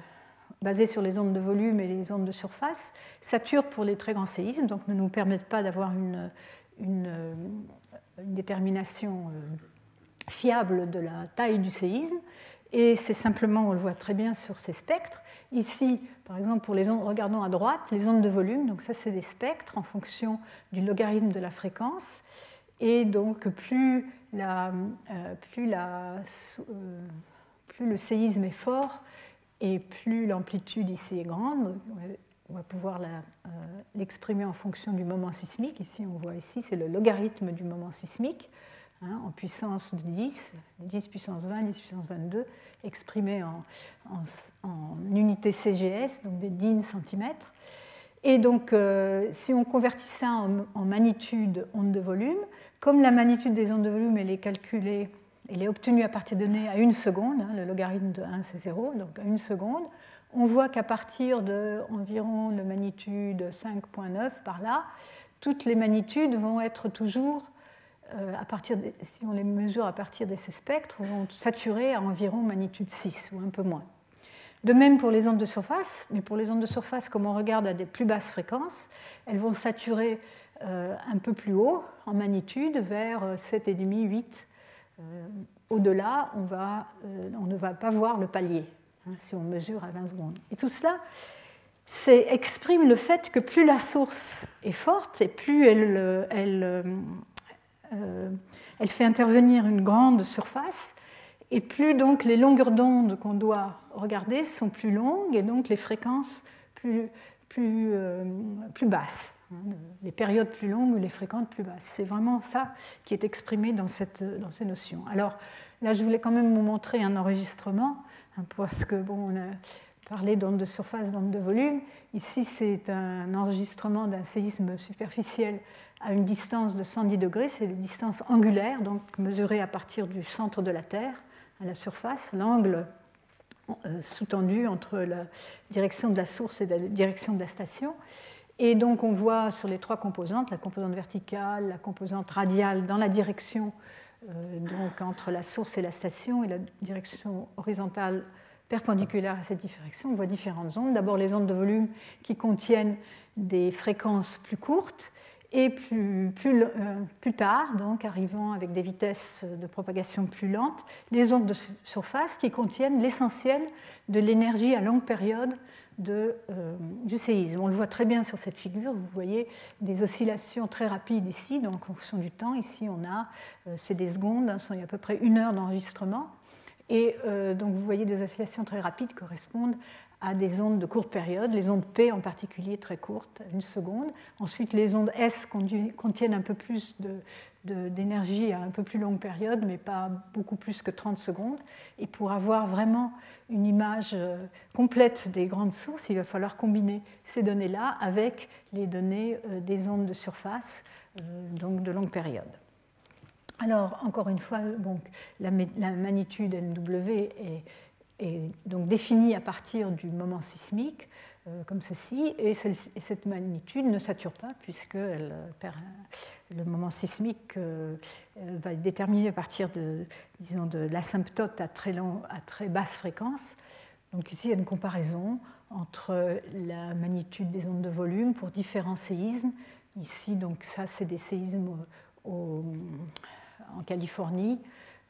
Speaker 2: basées sur les ondes de volume et les ondes de surface saturent pour les très grands séismes, donc ne nous permettent pas d'avoir une, une, détermination euh, fiable de la taille du séisme. Et c'est simplement, on le voit très bien sur ces spectres. Ici, par exemple, pour les ondes, regardons à droite, les ondes de volume, donc ça c'est des spectres en fonction du logarithme de la fréquence. Et donc plus, euh, euh, le séisme est fort et plus l'amplitude ici est grande, on va pouvoir euh, l'exprimer en fonction du moment sismique. Ici, on voit ici, c'est le logarithme du moment sismique, hein, en puissance de 10, 10 puissance 20, 10 puissance 22, exprimé en, unité CGS, donc des 10 cm. Et donc, euh, si on convertit ça en, en, magnitude onde de volume, comme la magnitude des ondes de volume, elle est calculée, elle est obtenue à partir de données à une seconde, hein, le logarithme de 1 c'est 0, donc à une seconde, on voit qu'à partir de environ la magnitude 5.9 par là, toutes les magnitudes vont être toujours, euh, à partir si on les mesure à partir de ces spectres, vont saturer à environ magnitude 6 ou un peu moins. De même pour les ondes de surface, mais pour les ondes de surface, comme on regarde à des plus basses fréquences, elles vont saturer euh, un peu plus haut en magnitude, vers 7,5, 8. Euh, au-delà, on, on ne va pas voir le palier. Hein, si on mesure à 20 secondes. Et tout cela exprime le fait que plus la source est forte et plus euh, elle fait intervenir une grande surface, et plus donc les longueurs d'onde qu'on doit regarder sont plus longues et donc les fréquences euh, plus basses. Hein, les périodes plus longues ou les fréquences plus basses. C'est vraiment ça qui est exprimé dans, cette, dans ces notions. Alors là, je voulais quand même vous montrer un enregistrement parce que bon, on a parlé d'ondes de surface, d'ondes de volume. Ici, c'est un enregistrement d'un séisme superficiel à une distance de 110 degrés. C'est les distances angulaires, donc mesurées à partir du centre de la Terre à la surface. L'angle euh, sous-tendu entre la direction de la source et la direction de la station. Et donc on voit sur les trois composantes, la composante verticale, la composante radiale dans la direction euh, donc entre la source et la station et la direction horizontale perpendiculaire à cette direction, on voit différentes ondes. D'abord les ondes de volume qui contiennent des fréquences plus courtes et plus, plus, euh, plus, tard, donc arrivant avec des vitesses de propagation plus lentes, les ondes de surface qui contiennent l'essentiel de l'énergie à longue période euh, du séisme. On le voit très bien sur cette figure, vous voyez des oscillations très rapides ici, donc en fonction du temps. Ici, on a, euh, c'est des secondes, il y a à peu près une heure d'enregistrement. Et euh, donc vous voyez des oscillations très rapides correspondent à des ondes de courte période, les ondes P en particulier très courtes, une seconde. Ensuite, les ondes S contiennent un peu plus d'énergie à un peu plus longue période, mais pas beaucoup plus que 30 secondes. Et pour avoir vraiment une image euh, complète des grandes sources, il va falloir combiner ces données-là avec les données euh, des ondes de surface, euh, donc de longue période. Alors, encore une fois, donc, la, magnitude NW est, est donc définie à partir du moment sismique, comme ceci, et, cette magnitude ne sature pas, puisque perd, le moment sismique va être déterminé à partir de, disons, de l'asymptote à très, à très basse fréquence. Donc ici, il y a une comparaison entre la magnitude des ondes de volume pour différents séismes. Ici, donc ça, c'est des séismes en Californie,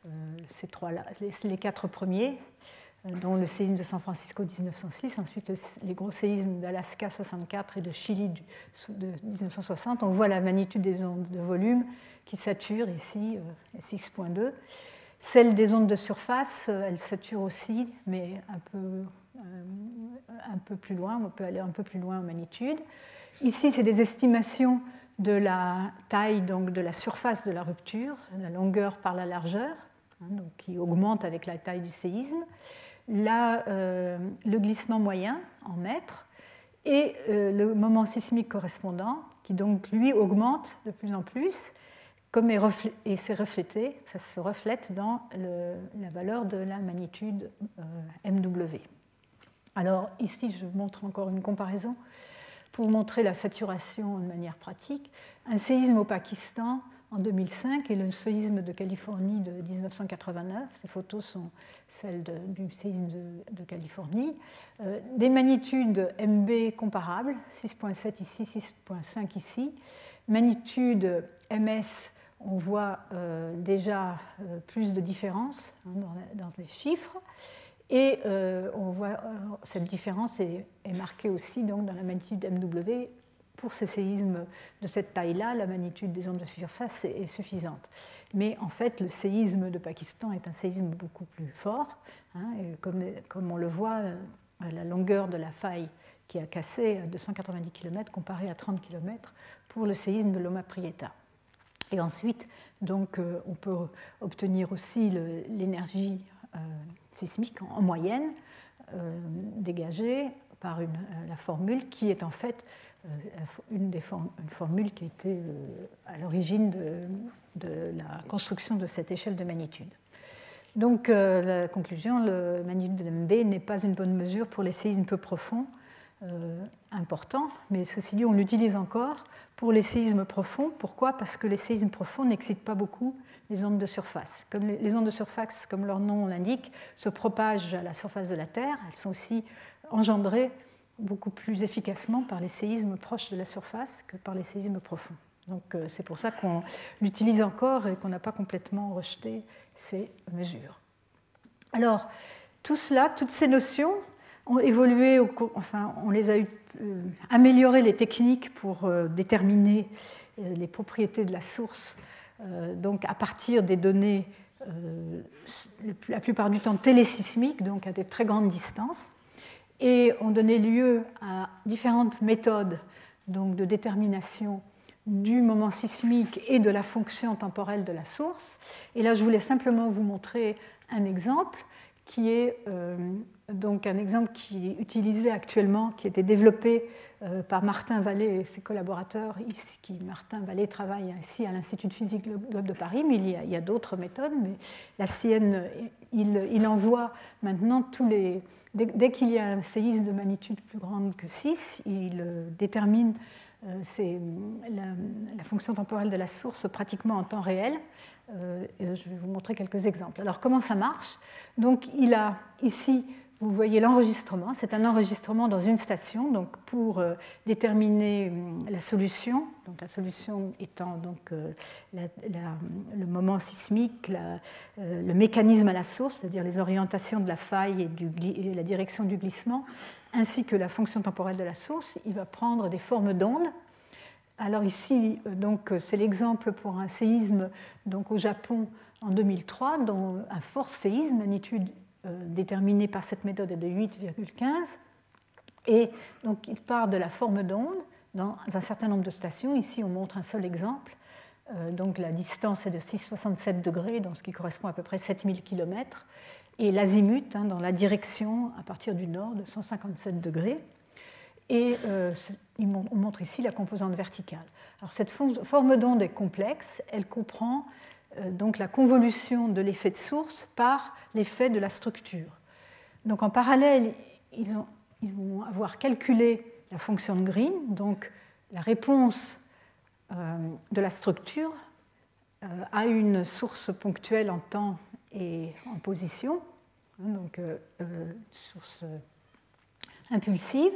Speaker 2: euh, les, quatre premiers, euh, dont le séisme de San Francisco 1906, ensuite les gros séismes d'Alaska 64 et de Chili de 1960. On voit la magnitude des ondes de volume qui sature ici, 6.2. Euh, celle des ondes de surface, euh, elle sature aussi, mais un peu, euh, un peu plus loin, on peut aller un peu plus loin en magnitude. Ici, c'est des estimations de la taille donc, de la surface de la rupture, la longueur par la largeur, hein, donc, qui augmente avec la taille du séisme. Euh, le glissement moyen en mètres et le moment sismique correspondant, qui donc lui augmente de plus en plus comme et c'est reflété, ça se reflète dans la valeur de la magnitude euh, MW. Alors ici, je montre encore une comparaison pour montrer la saturation de manière pratique, un séisme au Pakistan en 2005 et le séisme de Californie de 1989. Ces photos sont celles du séisme de, Californie. Euh, des magnitudes MB comparables, 6.7 ici, 6.5 ici. Magnitude MS, on voit euh, déjà euh, plus de différence hein, dans, les chiffres. Et on voit cette différence est, marquée aussi dans la magnitude MW pour ces séismes de cette taille-là, la magnitude des ondes de surface est, suffisante. Mais en fait, le séisme de Pakistan est un séisme beaucoup plus fort. Hein, comme, on le voit, euh, la longueur de la faille qui a cassé à 290 km comparée à 30 km pour le séisme de Loma Prieta. Et ensuite, donc, euh, on peut obtenir aussi l'énergie euh, sismique en, moyenne dégagée par la formule qui est en fait euh, une, des une formule qui était euh, à l'origine de, la construction de cette échelle de magnitude. Donc euh, la conclusion, le magnitude de MB n'est pas une bonne mesure pour les séismes peu profonds, importants, mais ceci dit, on l'utilise encore pour les séismes profonds. Pourquoi? Parce que les séismes profonds n'excitent pas beaucoup les ondes de surface. Comme les ondes de surface, comme leur nom l'indique, se propagent à la surface de la Terre, elles sont aussi engendrées beaucoup plus efficacement par les séismes proches de la surface que par les séismes profonds. Donc euh, c'est pour ça qu'on l'utilise encore et qu'on n'a pas complètement rejeté ces mesures. Alors, tout cela, toutes ces notions ont évolué, enfin, on les a eu, euh, amélioré les techniques pour euh, déterminer les propriétés de la source, donc à partir des données la plupart du temps télésismiques, donc à des très grandes distances et ont donné lieu à différentes méthodes donc, de détermination du moment sismique et de la fonction temporelle de la source. Et là, je voulais simplement vous montrer un exemple qui est euh, donc un exemple qui est utilisé actuellement, qui a été développé euh, par Martin Vallée et ses collaborateurs. Martin Vallée travaille ici à l'Institut de physique de Paris, mais il y a, d'autres méthodes. Mais la sienne, il envoie maintenant tous les, Dès, qu'il y a un séisme de magnitude plus grande que 6, il euh, détermine euh, la, fonction temporelle de la source pratiquement en temps réel. Euh, je vais vous montrer quelques exemples. Alors comment ça marche? Donc il a ici vous voyez l'enregistrement, c'est un enregistrement dans une station donc pour euh, déterminer hum, la solution, donc la solution étant donc, euh, le moment sismique, euh, le mécanisme à la source, c'est-à-dire les orientations de la faille et, la direction du glissement, ainsi que la fonction temporelle de la source. Il va prendre des formes d'ondes. Alors ici, c'est l'exemple pour un séisme donc, au Japon en 2003, dont un fort séisme, magnitude déterminé par cette méthode est de 8,15. Et donc il part de la forme d'onde dans un certain nombre de stations. Ici, on montre un seul exemple. Euh, donc la distance est de 6,67 degrés, donc ce qui correspond à peu près 7000 km. Et l'azimut, hein, dans la direction à partir du nord, de 157 degrés. Et euh, on montre ici la composante verticale. Alors cette forme d'onde est complexe. Elle comprend euh, donc la convolution de l'effet de source par l'effet de la structure. Donc en parallèle, ils, vont avoir calculé la fonction de Green, donc la réponse euh, de la structure euh, à une source ponctuelle en temps et en position, hein, donc source impulsive.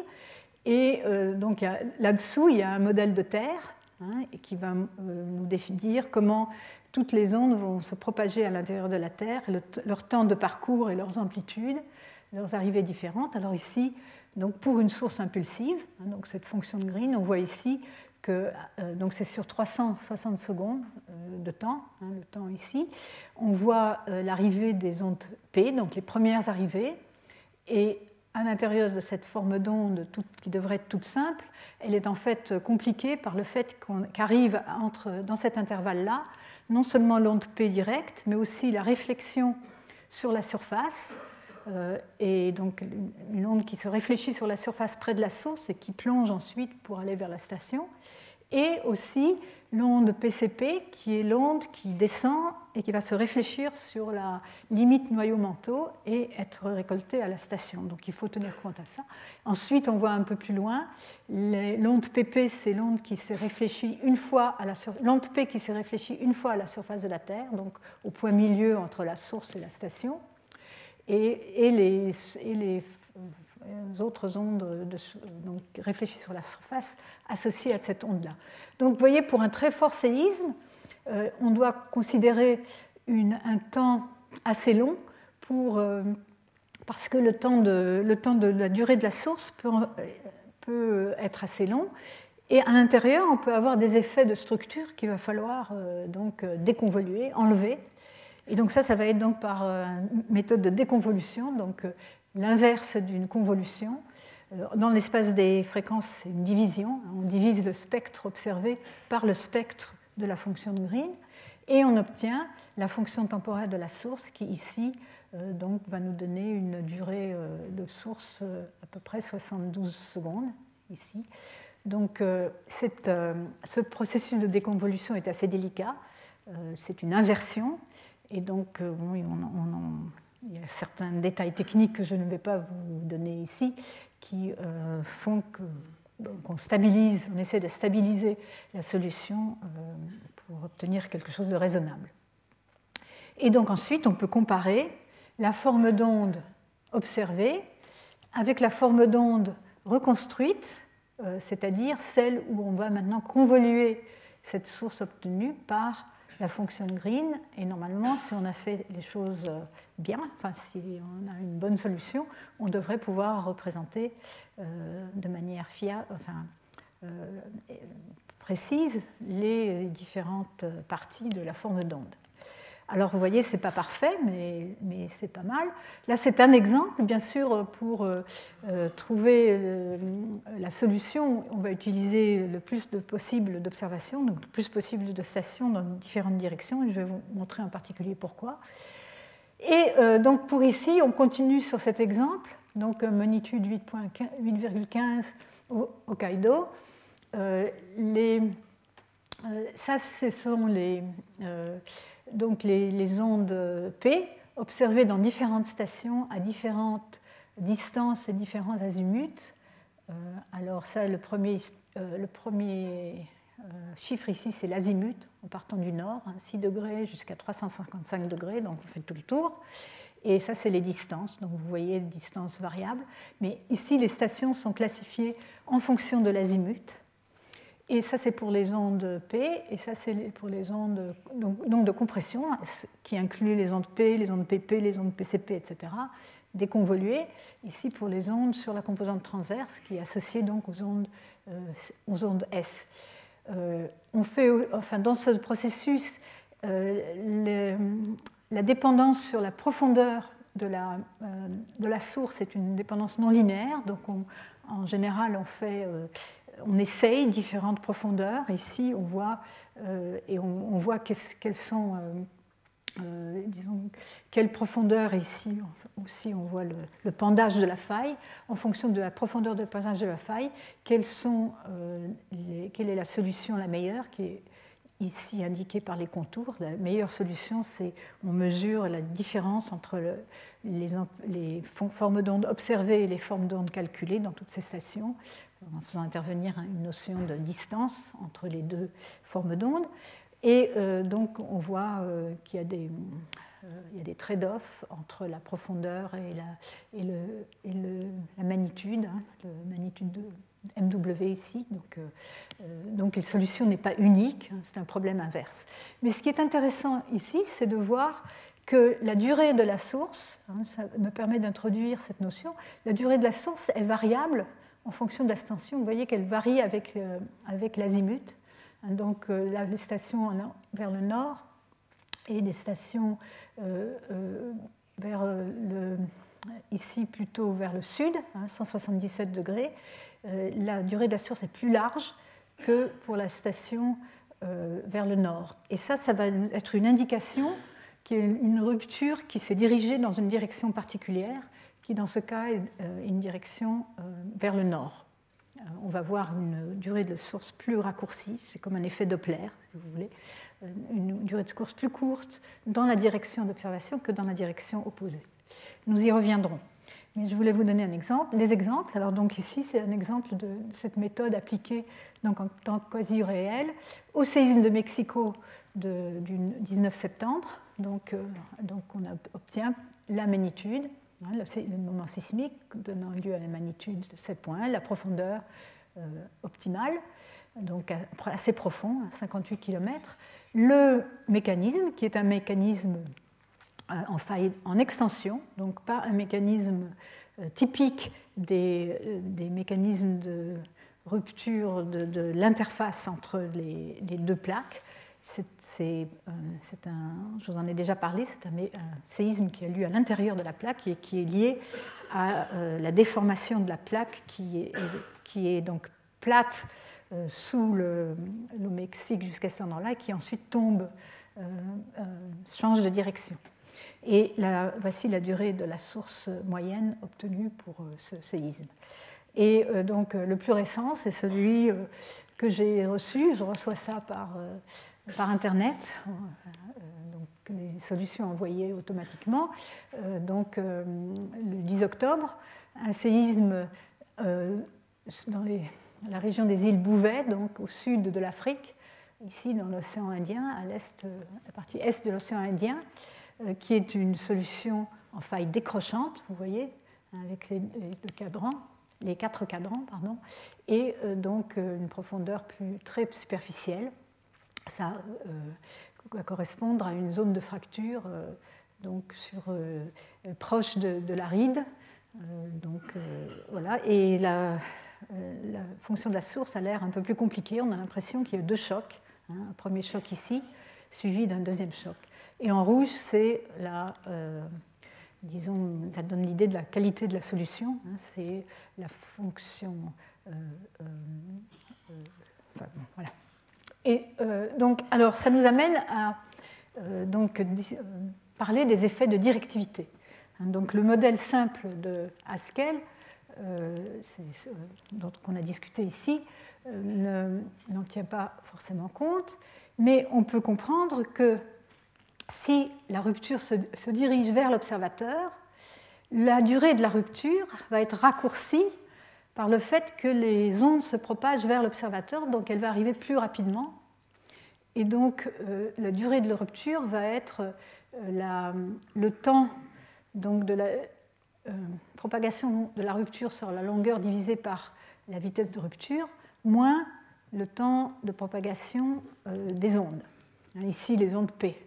Speaker 2: Et donc là-dessous, il y a un modèle de Terre hein, qui va nous dire comment toutes les ondes vont se propager à l'intérieur de la Terre, leur temps de parcours et leurs amplitudes, leurs arrivées différentes. Alors ici, donc pour une source impulsive, hein, cette fonction de Green, on voit ici que euh, c'est sur 360 secondes euh, de temps, hein, le temps ici, on voit euh, l'arrivée des ondes P, donc les premières arrivées, et à l'intérieur de cette forme d'onde qui devrait être toute simple, elle est en fait compliquée par le fait qu'arrive dans cet intervalle-là non seulement l'onde P directe, mais aussi la réflexion sur la surface, euh, et donc une onde qui se réfléchit sur la surface près de la source et qui plonge ensuite pour aller vers la station, et aussi l'onde PCP, qui est l'onde qui descend et qui va se réfléchir sur la limite noyau-manteau et être récoltée à la station. Donc il faut tenir compte à ça. Ensuite, on voit un peu plus loin, l'onde PP, c'est l'onde qui s'est réfléchie une fois à la l'onde P qui s'est réfléchie une fois à la surface de la Terre, donc au point milieu entre la source et la station. Et, les autres ondes de, donc, réfléchies sur la surface associées à cette onde-là. Donc vous voyez, pour un très fort séisme, euh, on doit considérer une, un temps assez long pour, euh, parce que le temps, de, le temps de la durée de la source peut, peut être assez long. Et à l'intérieur, on peut avoir des effets de structure qu'il va falloir euh, donc déconvoluer, enlever. Et donc ça, ça va être donc par une méthode de déconvolution, donc l'inverse d'une convolution. Euh, dans l'espace des fréquences, c'est une division. On divise le spectre observé par le spectre de la fonction de Green et on obtient la fonction temporelle de la source qui ici euh, donc, va nous donner une durée euh, de source à peu près 72 secondes ici. Donc ce processus de déconvolution est assez délicat. c'est une inversion et donc on, on, il y a certains détails techniques que je ne vais pas vous donner ici qui euh, font qu'on stabilise, on essaie de stabiliser la solution euh, pour obtenir quelque chose de raisonnable. Et donc ensuite, on peut comparer la forme d'onde observée avec la forme d'onde reconstruite, euh, c'est-à-dire celle où on va maintenant convoluer cette source obtenue par la fonction Green. Et normalement, si on a fait les choses euh, bien, enfin, si on a une bonne solution, on devrait pouvoir représenter euh, de manière fiable, enfin, euh, précise les différentes parties de la forme d'onde. Alors vous voyez, ce n'est pas parfait, mais, mais c'est pas mal. Là, c'est un exemple, bien sûr, pour euh, euh, trouver euh, la solution. On va utiliser le plus de possible d'observations, donc le plus possible de stations dans différentes directions, je vais vous montrer en particulier pourquoi. Et donc pour ici, on continue sur cet exemple, donc magnitude 8,15 au Hokkaido. les, ça, ce sont les donc les, ondes P observées dans différentes stations à différentes distances et différents azimuts. Euh, alors ça, le premier, euh, euh, chiffre ici, c'est l'azimut en partant du nord, 6 hein, degrés jusqu'à 355 degrés, donc on fait tout le tour. Et ça, c'est les distances. Donc vous voyez les distances variables. Mais ici, les stations sont classifiées en fonction de l'azimut. Et ça, c'est pour les ondes P, et ça, c'est pour les ondes donc, de compression, qui inclut les ondes P, les ondes PP, les ondes PCP, etc., déconvoluées. Ici, pour les ondes sur la composante transverse, qui est associée donc aux ondes, euh, aux ondes S. Euh, on fait, enfin, dans ce processus, euh, la dépendance sur la profondeur de la, de la, source est une dépendance non linéaire. Donc, en général, on fait on essaye différentes profondeurs. Ici, on voit, euh, et on, voit quelles sont, euh, euh, disons, quelle profondeur ici aussi, on voit le, pendage de la faille. En fonction de la profondeur de pendage de la faille, quelle est la solution la meilleure qui est ici indiquée par les contours. La meilleure solution, c'est on mesure la différence entre les formes d'ondes observées et les formes d'ondes calculées dans toutes ces stations en faisant intervenir une notion de distance entre les deux formes d'onde. Et euh, donc on voit euh, qu'il y a des, euh, trade-offs entre la profondeur et la, le, la magnitude, hein, la magnitude de MW ici. Donc, donc la solution n'est pas unique, hein, c'est un problème inverse. Mais ce qui est intéressant ici, c'est de voir que la durée de la source, hein, ça me permet d'introduire cette notion, la durée de la source est variable en fonction de la station. Vous voyez qu'elle varie avec, euh, avec l'azimut. Donc euh, les stations vers le nord et des stations euh, vers le, ici plutôt vers le sud, 177 hein, degrés. la durée de la source est plus large que pour la station vers le nord. Et ça, ça va être une indication qu'il y a une rupture qui s'est dirigée dans une direction particulière qui dans ce cas est euh, une direction euh, vers le nord. on va voir une durée de source plus raccourcie, c'est comme un effet Doppler, si vous voulez, une durée de source plus courte dans la direction d'observation que dans la direction opposée. Nous y reviendrons. Mais je voulais vous donner un exemple, des exemples. Alors donc ici, c'est un exemple de cette méthode appliquée donc en que quasi réel au séisme de Mexico du 19 septembre. Donc, euh, on obtient la magnitude, le, moment sismique donnant lieu à la magnitude de 7.1, la profondeur euh, optimale, donc assez profond, 58 km. Le mécanisme, qui est un mécanisme euh, en faille en extension, donc pas un mécanisme euh, typique des, mécanismes de rupture de, l'interface entre les, deux plaques. C'est un, je vous en ai déjà parlé, c'est un, séisme qui a lieu à l'intérieur de la plaque et qui est lié à la déformation de la plaque qui est, qui est donc plate sous le, Mexique jusqu'à ce moment-là et qui ensuite tombe, change de direction. Et voici la durée de la source moyenne obtenue pour euh, ce séisme. Et euh, donc euh, le plus récent, c'est celui que j'ai reçu. Je reçois ça par, par Internet, donc les solutions envoyées automatiquement. Donc le 10 octobre, un séisme dans la région des îles Bouvet, donc au sud de l'Afrique, ici dans l'océan Indien, à l'est, la partie est de l'océan Indien. Euh, qui est une solution en faille décrochante, vous voyez, avec les, cadrans, les quatre cadrans, pardon, et euh, donc euh, une profondeur plus, très superficielle. Ça va correspondre à une zone de fracture donc sur, proche de, la ride. donc, voilà. Et la, fonction de la source a l'air un peu plus compliquée. On a l'impression qu'il y a deux chocs. Hein. un premier choc ici, suivi d'un deuxième choc. Et en rouge, c'est la, euh, disons, ça donne l'idée de la qualité de la solution. Hein, c'est la fonction. Euh, euh, enfin, voilà. Et donc, alors, ça nous amène à donc, parler des effets de directivité. Hein, donc, le modèle simple de Haskell, dont on a discuté ici, n'en tient pas forcément compte, mais on peut comprendre que si la rupture se, dirige vers l'observateur, la durée de la rupture va être raccourcie par le fait que les ondes se propagent vers l'observateur, donc elle va arriver plus rapidement. Et donc euh, la durée de la rupture va être euh, le temps de la euh, propagation de la rupture sur la longueur divisée par la vitesse de rupture, moins le temps de propagation des ondes. Ici, les ondes P.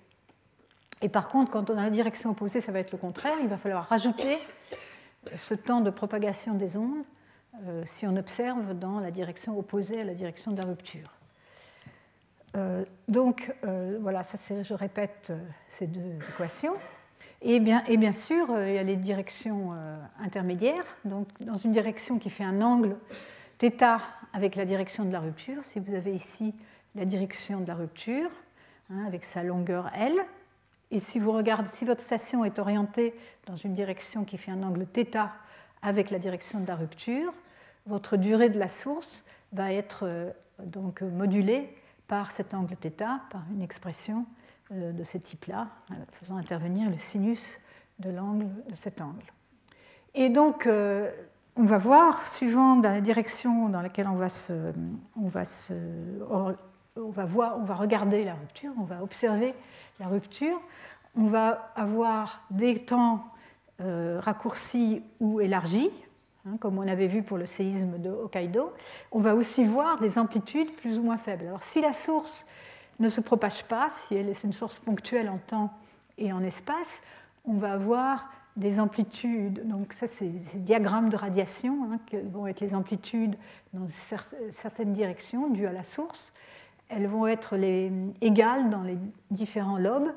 Speaker 2: Et par contre, quand on a la direction opposée, ça va être le contraire. Il va falloir rajouter ce temps de propagation des ondes euh, si on observe dans la direction opposée à la direction de la rupture. Euh, donc, euh, voilà, ça je répète ces deux équations. Et bien, sûr, il y a les directions intermédiaires. Donc, dans une direction qui fait un angle θ avec la direction de la rupture, si vous avez ici la direction de la rupture, hein, avec sa longueur L, et si vous regardez, si votre station est orientée dans une direction qui fait un angle θ avec la direction de la rupture, votre durée de la source va être euh, donc modulée par cet angle θ, par une expression euh, de ce type-là, euh, faisant intervenir le sinus de l'angle de cet angle. Et donc, on va voir, suivant la direction dans laquelle on va, se, on va, voir, on va regarder la rupture, on va observer la rupture, on va avoir des temps raccourcis ou élargis, comme on avait vu pour le séisme de Hokkaido. On va aussi voir des amplitudes plus ou moins faibles. Alors si la source ne se propage pas, si elle est une source ponctuelle en temps et en espace, on va avoir des amplitudes, donc ça c'est des diagrammes de radiation, hein, vont être les amplitudes dans certaines directions dues à la source, elles vont être les, égales dans les différents lobes.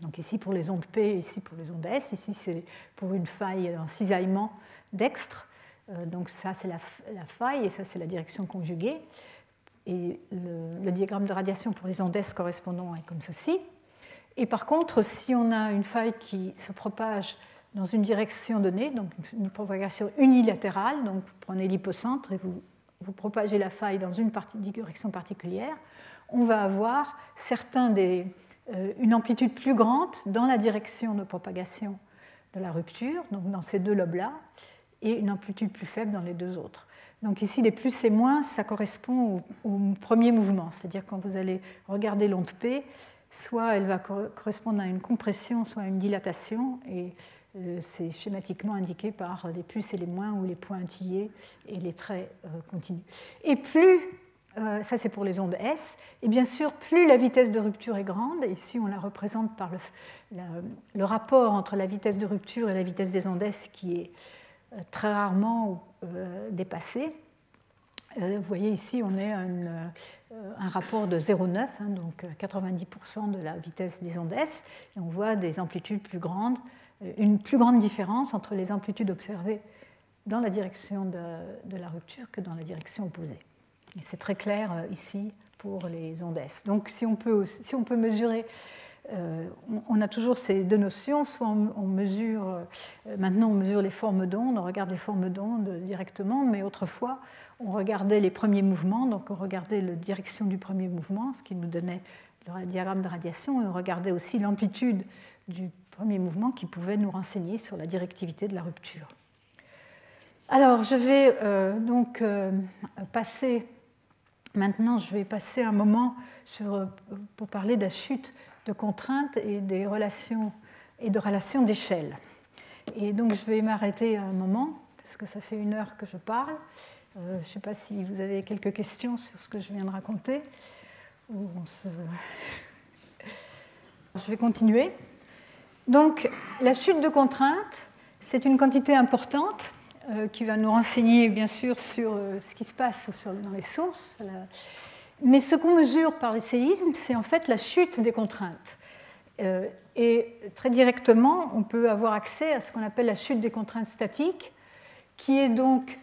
Speaker 2: Donc ici pour les ondes P, ici pour les ondes S, ici c'est pour une faille en cisaillement dextre. Euh, donc ça c'est la, faille et ça c'est la direction conjuguée. Et le, diagramme de radiation pour les ondes S correspondant est comme ceci. Et par contre, si on a une faille qui se propage dans une direction donnée, donc une propagation unilatérale, donc vous prenez l'hypocentre et vous, vous propagez la faille dans une direction particulière, on va avoir certains des, euh, une amplitude plus grande dans la direction de propagation de la rupture, donc dans ces deux lobes-là, et une amplitude plus faible dans les deux autres. Donc ici, les plus et moins, ça correspond au, premier mouvement, c'est-à-dire quand vous allez regarder l'onde P, soit elle va correspondre à une compression, soit à une dilatation, et euh, c'est schématiquement indiqué par les plus et les moins, ou les pointillés et les traits euh, continus. Et plus euh, ça c'est pour les ondes S, et bien sûr, plus la vitesse de rupture est grande, ici on la représente par le, rapport entre la vitesse de rupture et la vitesse des ondes S qui est très rarement euh, dépassé. Vous voyez ici, on est à un rapport de 0,9, hein, donc 90% de la vitesse des ondes S, on voit des amplitudes plus grandes, une plus grande différence entre les amplitudes observées dans la direction de la rupture que dans la direction opposée. C'est très clair euh, ici pour les ondes S. Donc si on peut, si on peut mesurer, euh, on a toujours ces deux notions, soit on, mesure, euh, maintenant on mesure les formes d'ondes, on regarde les formes d'ondes directement, mais autrefois on regardait les premiers mouvements, donc on regardait la direction du premier mouvement, ce qui nous donnait le diagramme de radiation, et on regardait aussi l'amplitude du premier mouvement qui pouvait nous renseigner sur la directivité de la rupture. Alors je vais donc passer Maintenant, je vais passer un moment pour parler de la chute de contraintes et des relations et de relations d'échelle. Et donc, je vais m'arrêter un moment parce que ça fait une heure que je parle. Euh, je ne sais pas si vous avez quelques questions sur ce que je viens de raconter. Je vais continuer. Donc, la chute de contraintes, c'est une quantité importante euh, qui va nous renseigner bien sûr sur euh, ce qui se passe dans les sources. Mais ce qu'on mesure par les séismes, c'est en fait la chute des contraintes. Euh, et très directement, on peut avoir accès à ce qu'on appelle la chute des contraintes statiques, qui est donc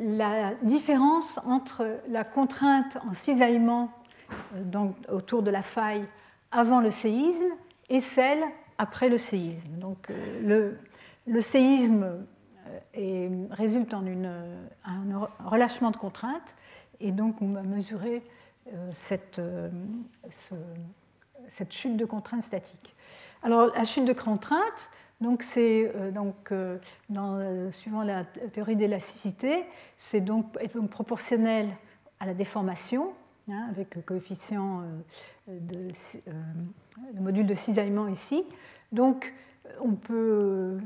Speaker 2: la différence entre la contrainte en cisaillement donc, autour de la faille avant le séisme et celle après le séisme. Donc le, séisme euh, résulte en un relâchement de contrainte. Et donc, on va mesurer euh, cette, euh, cette chute de contrainte statique. Alors, la chute de contrainte, donc c'est donc dans, suivant la théorie d'élasticité, c'est donc, donc proportionnel à la déformation, hein, avec le coefficient de module de cisaillement ici. Donc, on peut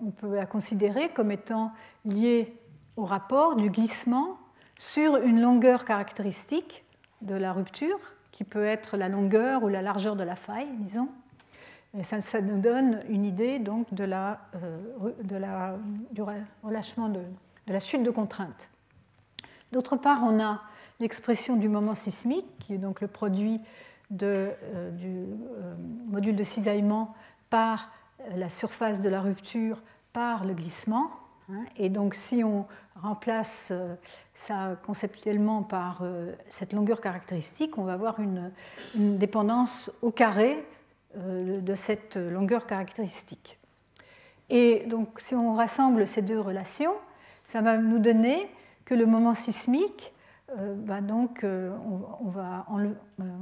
Speaker 2: on peut la considérer comme étant liée au rapport du glissement sur une longueur caractéristique de la rupture, qui peut être la longueur ou la largeur de la faille, disons. Ça, nous donne une idée donc de la, euh, du relâchement de, la chute de contrainte. D'autre part, on a l'expression du moment sismique, qui est donc le produit de, euh, du euh, module de cisaillement par la surface de la rupture par le glissement. Hein. et donc si on remplace euh, conceptuellement par euh, cette longueur caractéristique, on va avoir une, dépendance au carré euh, de cette longueur caractéristique. Et donc si on rassemble ces deux relations, ça va nous donner que le moment sismique, donc, on, va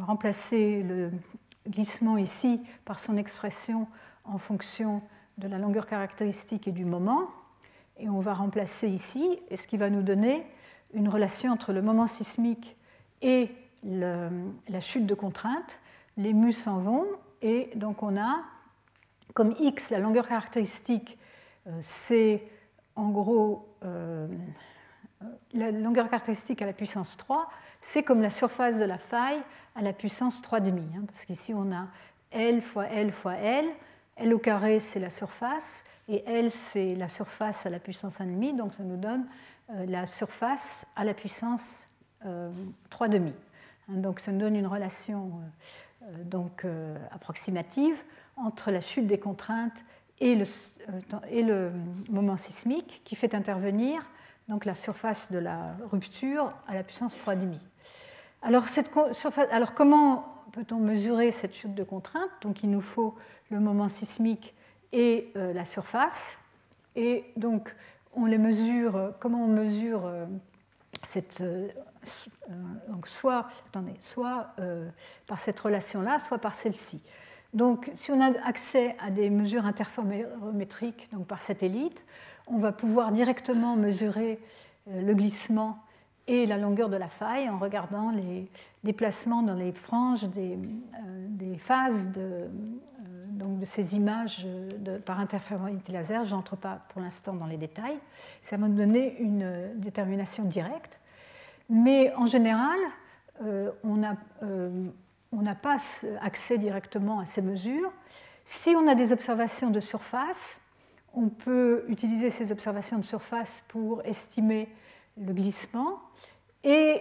Speaker 2: remplacer le glissement ici par son expression en fonction de la longueur caractéristique et du moment. Et on va remplacer ici, ce qui va nous donner une relation entre le moment sismique et la chute de contrainte. Les mu s'en vont et donc on a, comme x, la longueur caractéristique, euh, c'est en gros euh, la longueur caractéristique à la puissance 3, c'est comme la surface de la faille à la puissance 3,5, hein, parce qu'ici on a L fois L fois L, L au carré, c'est la surface, et L, c'est la surface à la puissance 1,5, donc ça nous donne la surface à la puissance 3,5. Euh, hein, donc ça nous donne une relation euh, donc, approximative entre la chute des contraintes et le, et le, moment sismique qui fait intervenir donc, la surface de la rupture à la puissance 3,5. Alors, cette surface, alors comment peut-on mesurer cette chute de contrainte Donc il nous faut le moment sismique et la surface. Et donc, on les mesure, comment on mesure cette, donc soit, attendez, soit par cette relation-là, soit par celle-ci. Donc, si on a accès à des mesures interférométriques donc par satellite, on va pouvoir directement mesurer le glissement et la longueur de la faille en regardant les déplacements dans les franges des, euh, phases de, euh, donc de ces images de, par interférométrie laser. Je n'entre pas pour l'instant dans les détails. Ça va me donner une détermination directe. Mais en général, euh, on n'a pas accès directement à ces mesures. Si on a des observations de surface, on peut utiliser ces observations de surface pour estimer le glissement. Et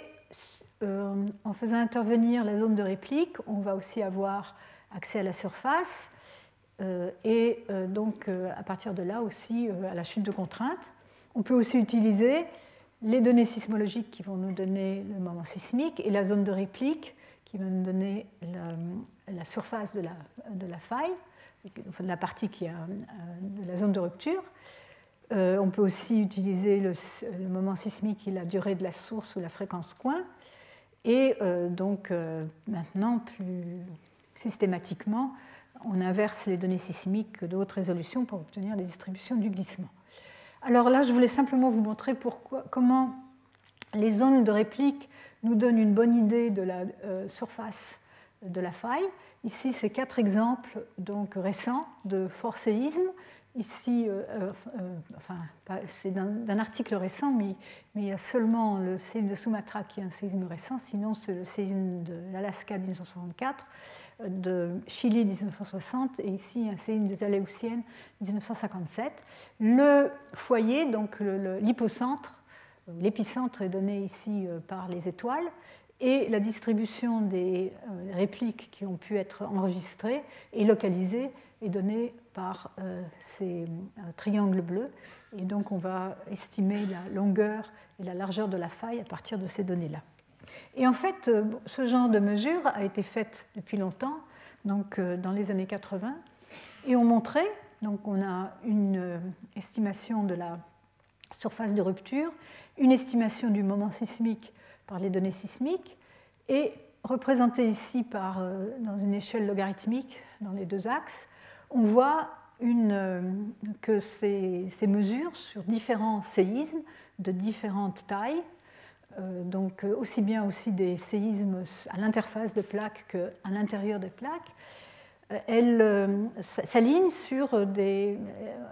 Speaker 2: euh, en faisant intervenir la zone de réplique, on va aussi avoir accès à la surface euh, et euh, donc à partir de là aussi à la chute de contrainte. On peut aussi utiliser les données sismologiques qui vont nous donner le moment sismique et la zone de réplique qui va nous donner la, surface de la, faille, de la partie qui a la zone de rupture. On peut aussi utiliser le, moment sismique et la durée de la source ou la fréquence coin. Et euh, donc euh, maintenant, plus systématiquement, on inverse les données sismiques de haute résolution pour obtenir les distributions du glissement. Alors là, je voulais simplement vous montrer pourquoi, comment les zones de réplique nous donnent une bonne idée de la surface de la faille. Ici, c'est quatre exemples donc, récents de fort séisme ici, euh, euh, euh, enfin, c'est d'un article récent, mais, il y a seulement le séisme de Sumatra qui est un séisme récent, sinon c'est le séisme de l'Alaska 1964, de Chili 1960 et ici un séisme des Aléoutiennes 1957. Le foyer, donc l'hypocentre, l'épicentre est donné ici par les étoiles et la distribution des répliques qui ont pu être enregistrées et localisées est donnée par euh, ces euh, triangles bleus. Et donc on va estimer la longueur et la largeur de la faille à partir de ces données-là. Et en fait, euh, ce genre de mesure a été faite depuis longtemps, donc dans les années 80, et on montrait, donc on a une estimation de la surface de rupture, une estimation du moment sismique par les données sismiques, et représenté ici par, dans une échelle logarithmique dans les deux axes, on voit euh, que ces, mesures sur différents séismes de différentes tailles, euh, donc euh, aussi bien aussi des séismes à l'interface de plaques qu'à l'intérieur des plaques, elles s'alignent sur des,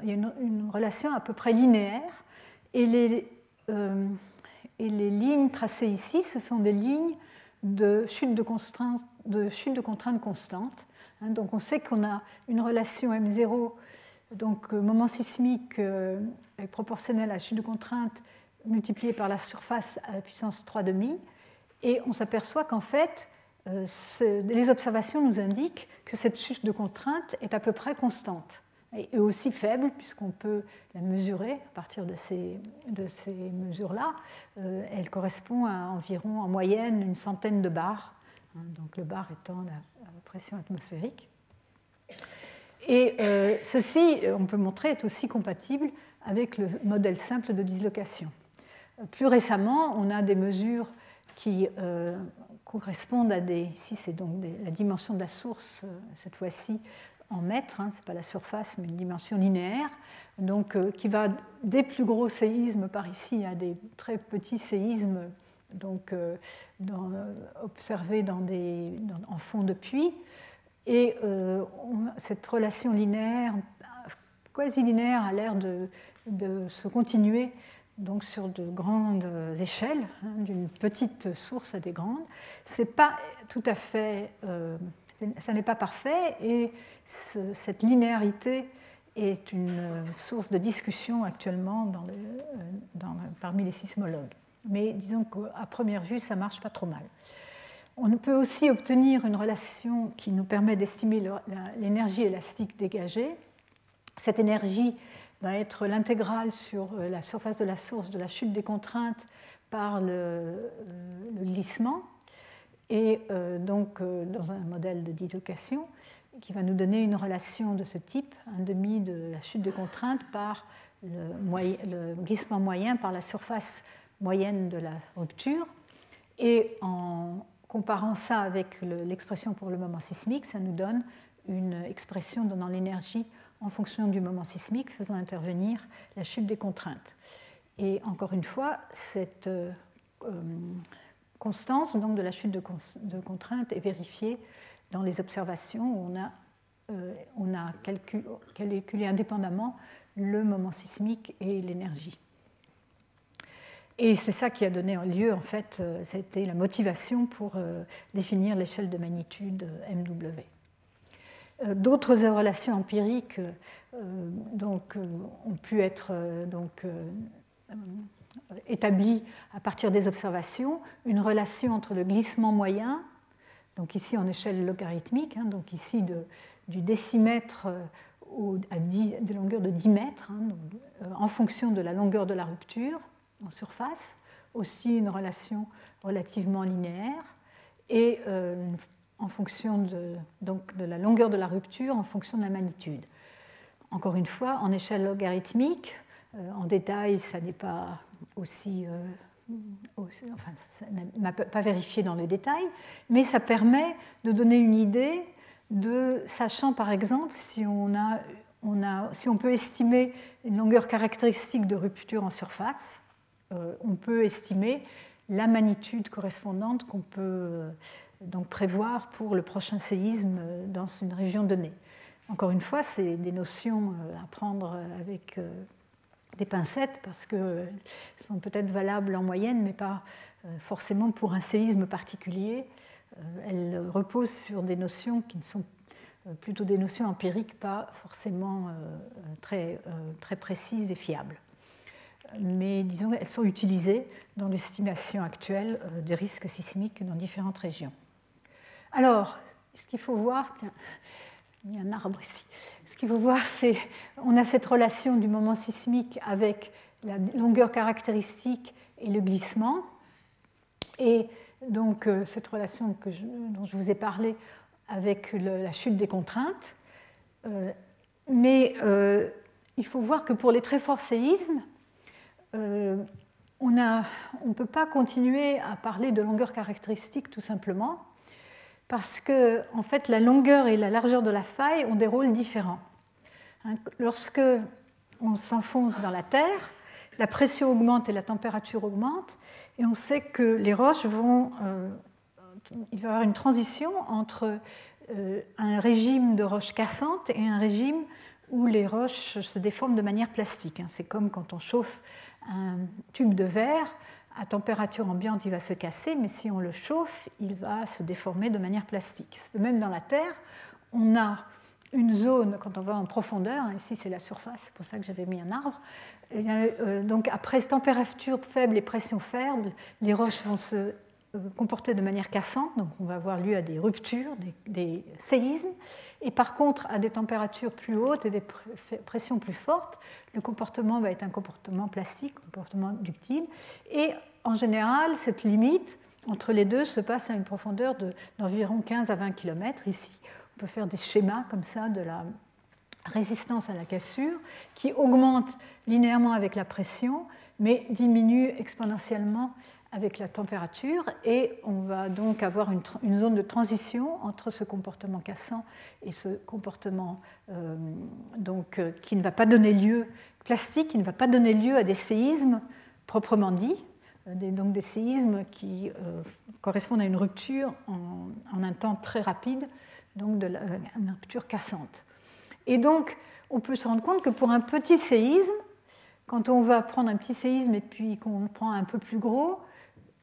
Speaker 2: une, relation à peu près linéaire et les, lignes tracées ici, ce sont des lignes de chute de, de, chute donc on sait qu'on a une relation M0, donc euh, moment sismique euh, est proportionnel à chute de contrainte multipliée par la surface à la puissance 3,5. Et on s'aperçoit qu'en fait, euh, les observations nous indiquent que cette chute de contrainte est à peu près constante et aussi faible, puisqu'on peut la mesurer à partir de ces, de ces mesures-là. elle correspond à environ, en moyenne, une centaine de bars, hein, donc le bar étant la, pression atmosphérique. Et euh, ceci, on peut montrer, est aussi compatible avec le modèle simple de dislocation. Plus récemment, on a des mesures qui euh, correspondent à des. Ici, c'est donc la dimension de la source, euh, cette fois-ci en mètres, hein, ce n'est pas la surface, mais une dimension linéaire, donc qui va des plus gros séismes par ici à des très petits séismes donc, euh, euh, en fond de puits. Et euh, cette relation linéaire, quasi linéaire, a l'air de, se continuer donc sur de grandes échelles, hein, d'une petite source à des grandes. C'est pas tout à fait, ça n'est pas parfait, et cette linéarité est une source de discussion actuellement parmi les sismologues mais disons qu'à première vue, ça marche pas trop mal. On peut aussi obtenir une relation qui nous permet d'estimer l'énergie élastique dégagée. Cette énergie va être l'intégrale sur euh, la surface de la source de la chute des contraintes par le, euh, glissement, et euh, donc dans un modèle de dislocation. qui va nous donner une relation de ce type, un demi de la chute de contrainte par le, glissement moyen par la surface moyenne de la rupture. Et en comparant ça avec l'expression pour le moment sismique, ça nous donne une expression donnant l'énergie en fonction du moment sismique, faisant intervenir la chute des contraintes. Et encore une fois, cette euh, constance donc, de la chute de, contraintes est vérifiée dans les observations où on a, euh, on a calculé indépendamment le moment sismique et l'énergie. Et c'est ça qui a donné lieu, en fait, c'était euh, la motivation pour euh, définir l'échelle de magnitude euh, MW. D'autres relations empiriques donc, ont pu être donc, établies à partir des observations. Une relation entre le glissement moyen, donc ici en échelle logarithmique, hein, donc ici de, du décimètre à de longueur de 10 mètres, hein, en fonction de la longueur de la rupture, en surface, aussi une relation relativement linéaire, et euh, en fonction de, donc, de la longueur de la rupture, en fonction de la magnitude. Encore une fois, en échelle logarithmique, euh, en détail, ça n'est pas aussi, euh, enfin, ça n'a pas vérifié dans les détails, mais ça permet de donner une idée de, sachant par exemple si on, a, on a, si on peut estimer une longueur caractéristique de rupture en surface, on peut estimer la magnitude correspondante qu'on peut euh, donc prévoir pour le prochain séisme dans une région donnée. Encore une fois, c'est des notions euh, à prendre avec des pincettes parce qu'elles sont peut-être valables en moyenne, mais pas forcément pour un séisme particulier. Elles reposent sur des notions qui ne sont plutôt des notions empiriques, pas forcément très précises et fiables mais disons elles sont utilisées dans l'estimation actuelle euh, des risques sismiques dans différentes régions. Alors, ce qu'il faut voir, tiens, il y a un arbre ici. Ce qu'il faut voir, c'est on a cette relation du moment sismique avec la longueur caractéristique et le glissement. Et donc euh, cette relation dont je vous ai parlé avec la chute des contraintes. Euh, mais il faut voir que pour les très forts séismes, euh, on ne peut pas continuer à parler de longueur caractéristique tout simplement, parce que en fait, la longueur et la largeur de la faille ont des rôles différents. Hein, lorsque on s'enfonce dans la terre, la pression augmente et la température augmente, et on sait que les roches vont. Euh, il va y avoir une transition entre euh, un régime de roches cassantes et un régime où les roches se déforment de manière plastique. Hein. C'est comme quand on chauffe un tube de verre, à température ambiante, il va se casser, mais si on le chauffe, il va se déformer de manière plastique. Même dans la Terre, on a une zone, quand on va en profondeur, hein, ici c'est la surface, c'est pour ça que j'avais mis un arbre, euh, donc après température faible et pression faible, les roches vont se comporter de manière cassante, donc on va avoir lieu à des ruptures, des, séismes. Et par contre, à des températures plus hautes et des pressions plus fortes, le comportement va être un comportement plastique, un comportement ductile. Et en général, cette limite entre les deux se passe à une profondeur d'environ 15 à 20 km. Ici, on peut faire des schémas comme ça de la résistance à la cassure qui augmente linéairement avec la pression, mais diminue exponentiellement avec la température et on va donc avoir une, zone de transition entre ce comportement cassant et ce comportement euh, donc, euh, qui ne va pas donner lieu, plastique, qui ne va pas donner lieu à des séismes proprement dits, euh, donc des séismes qui correspondent à une rupture en, un temps très rapide, donc une rupture cassante. Et donc on peut se rendre compte que pour un petit séisme, quand on va prendre un petit séisme et puis qu'on prend un peu plus gros,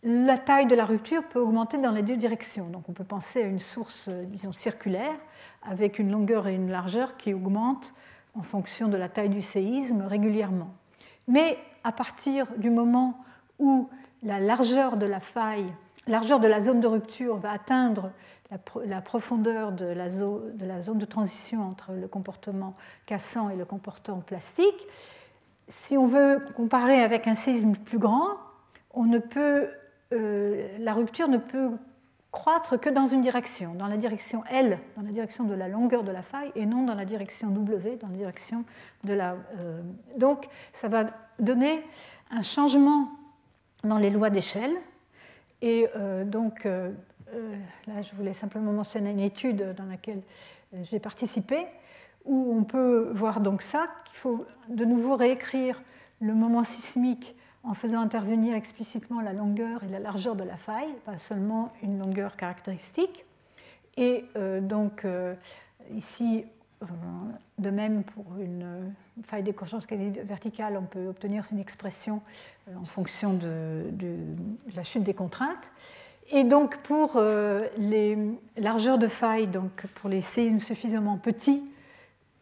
Speaker 2: la taille de la rupture peut augmenter dans les deux directions. Donc on peut penser à une source, euh, disons, circulaire, avec une longueur et une largeur qui augmentent en fonction de la taille du séisme régulièrement. Mais à partir du moment où la largeur de la faille, largeur de la zone de rupture va atteindre la, profondeur de la, zone, de la zone de transition entre le comportement cassant et le comportement plastique, si on veut comparer avec un séisme plus grand, on ne peut euh, la rupture ne peut croître que dans une direction, dans la direction L, dans la direction de la longueur de la faille, et non dans la direction W, dans la direction de la... Euh, donc ça va donner un changement dans les lois d'échelle. Et euh, donc là, je voulais simplement mentionner une étude dans laquelle j'ai participé, où on peut voir donc ça, qu'il faut de nouveau réécrire le moment sismique en faisant intervenir explicitement la longueur et la largeur de la faille, pas seulement une longueur caractéristique. Et euh, donc euh, ici, euh, de même pour une faille décrochante quasi verticale, on peut obtenir une expression en fonction de, la chute des contraintes. Et donc pour les largeurs de faille, donc pour les séismes suffisamment petits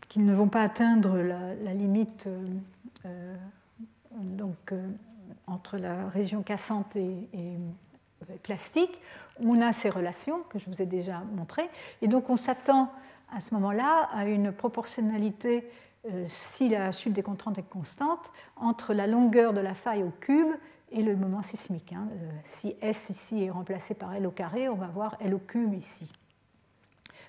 Speaker 2: qui ne vont pas atteindre la, limite donc, entre la région cassante et, plastique, on a ces relations que je vous ai déjà montrées. Et donc on s'attend à ce moment-là à une proportionnalité, euh, si la chute des contraintes est constante, entre la longueur de la faille au cube et le moment sismique. Hein. Euh, si S ici est remplacé par L au carré, on va voir L au cube ici.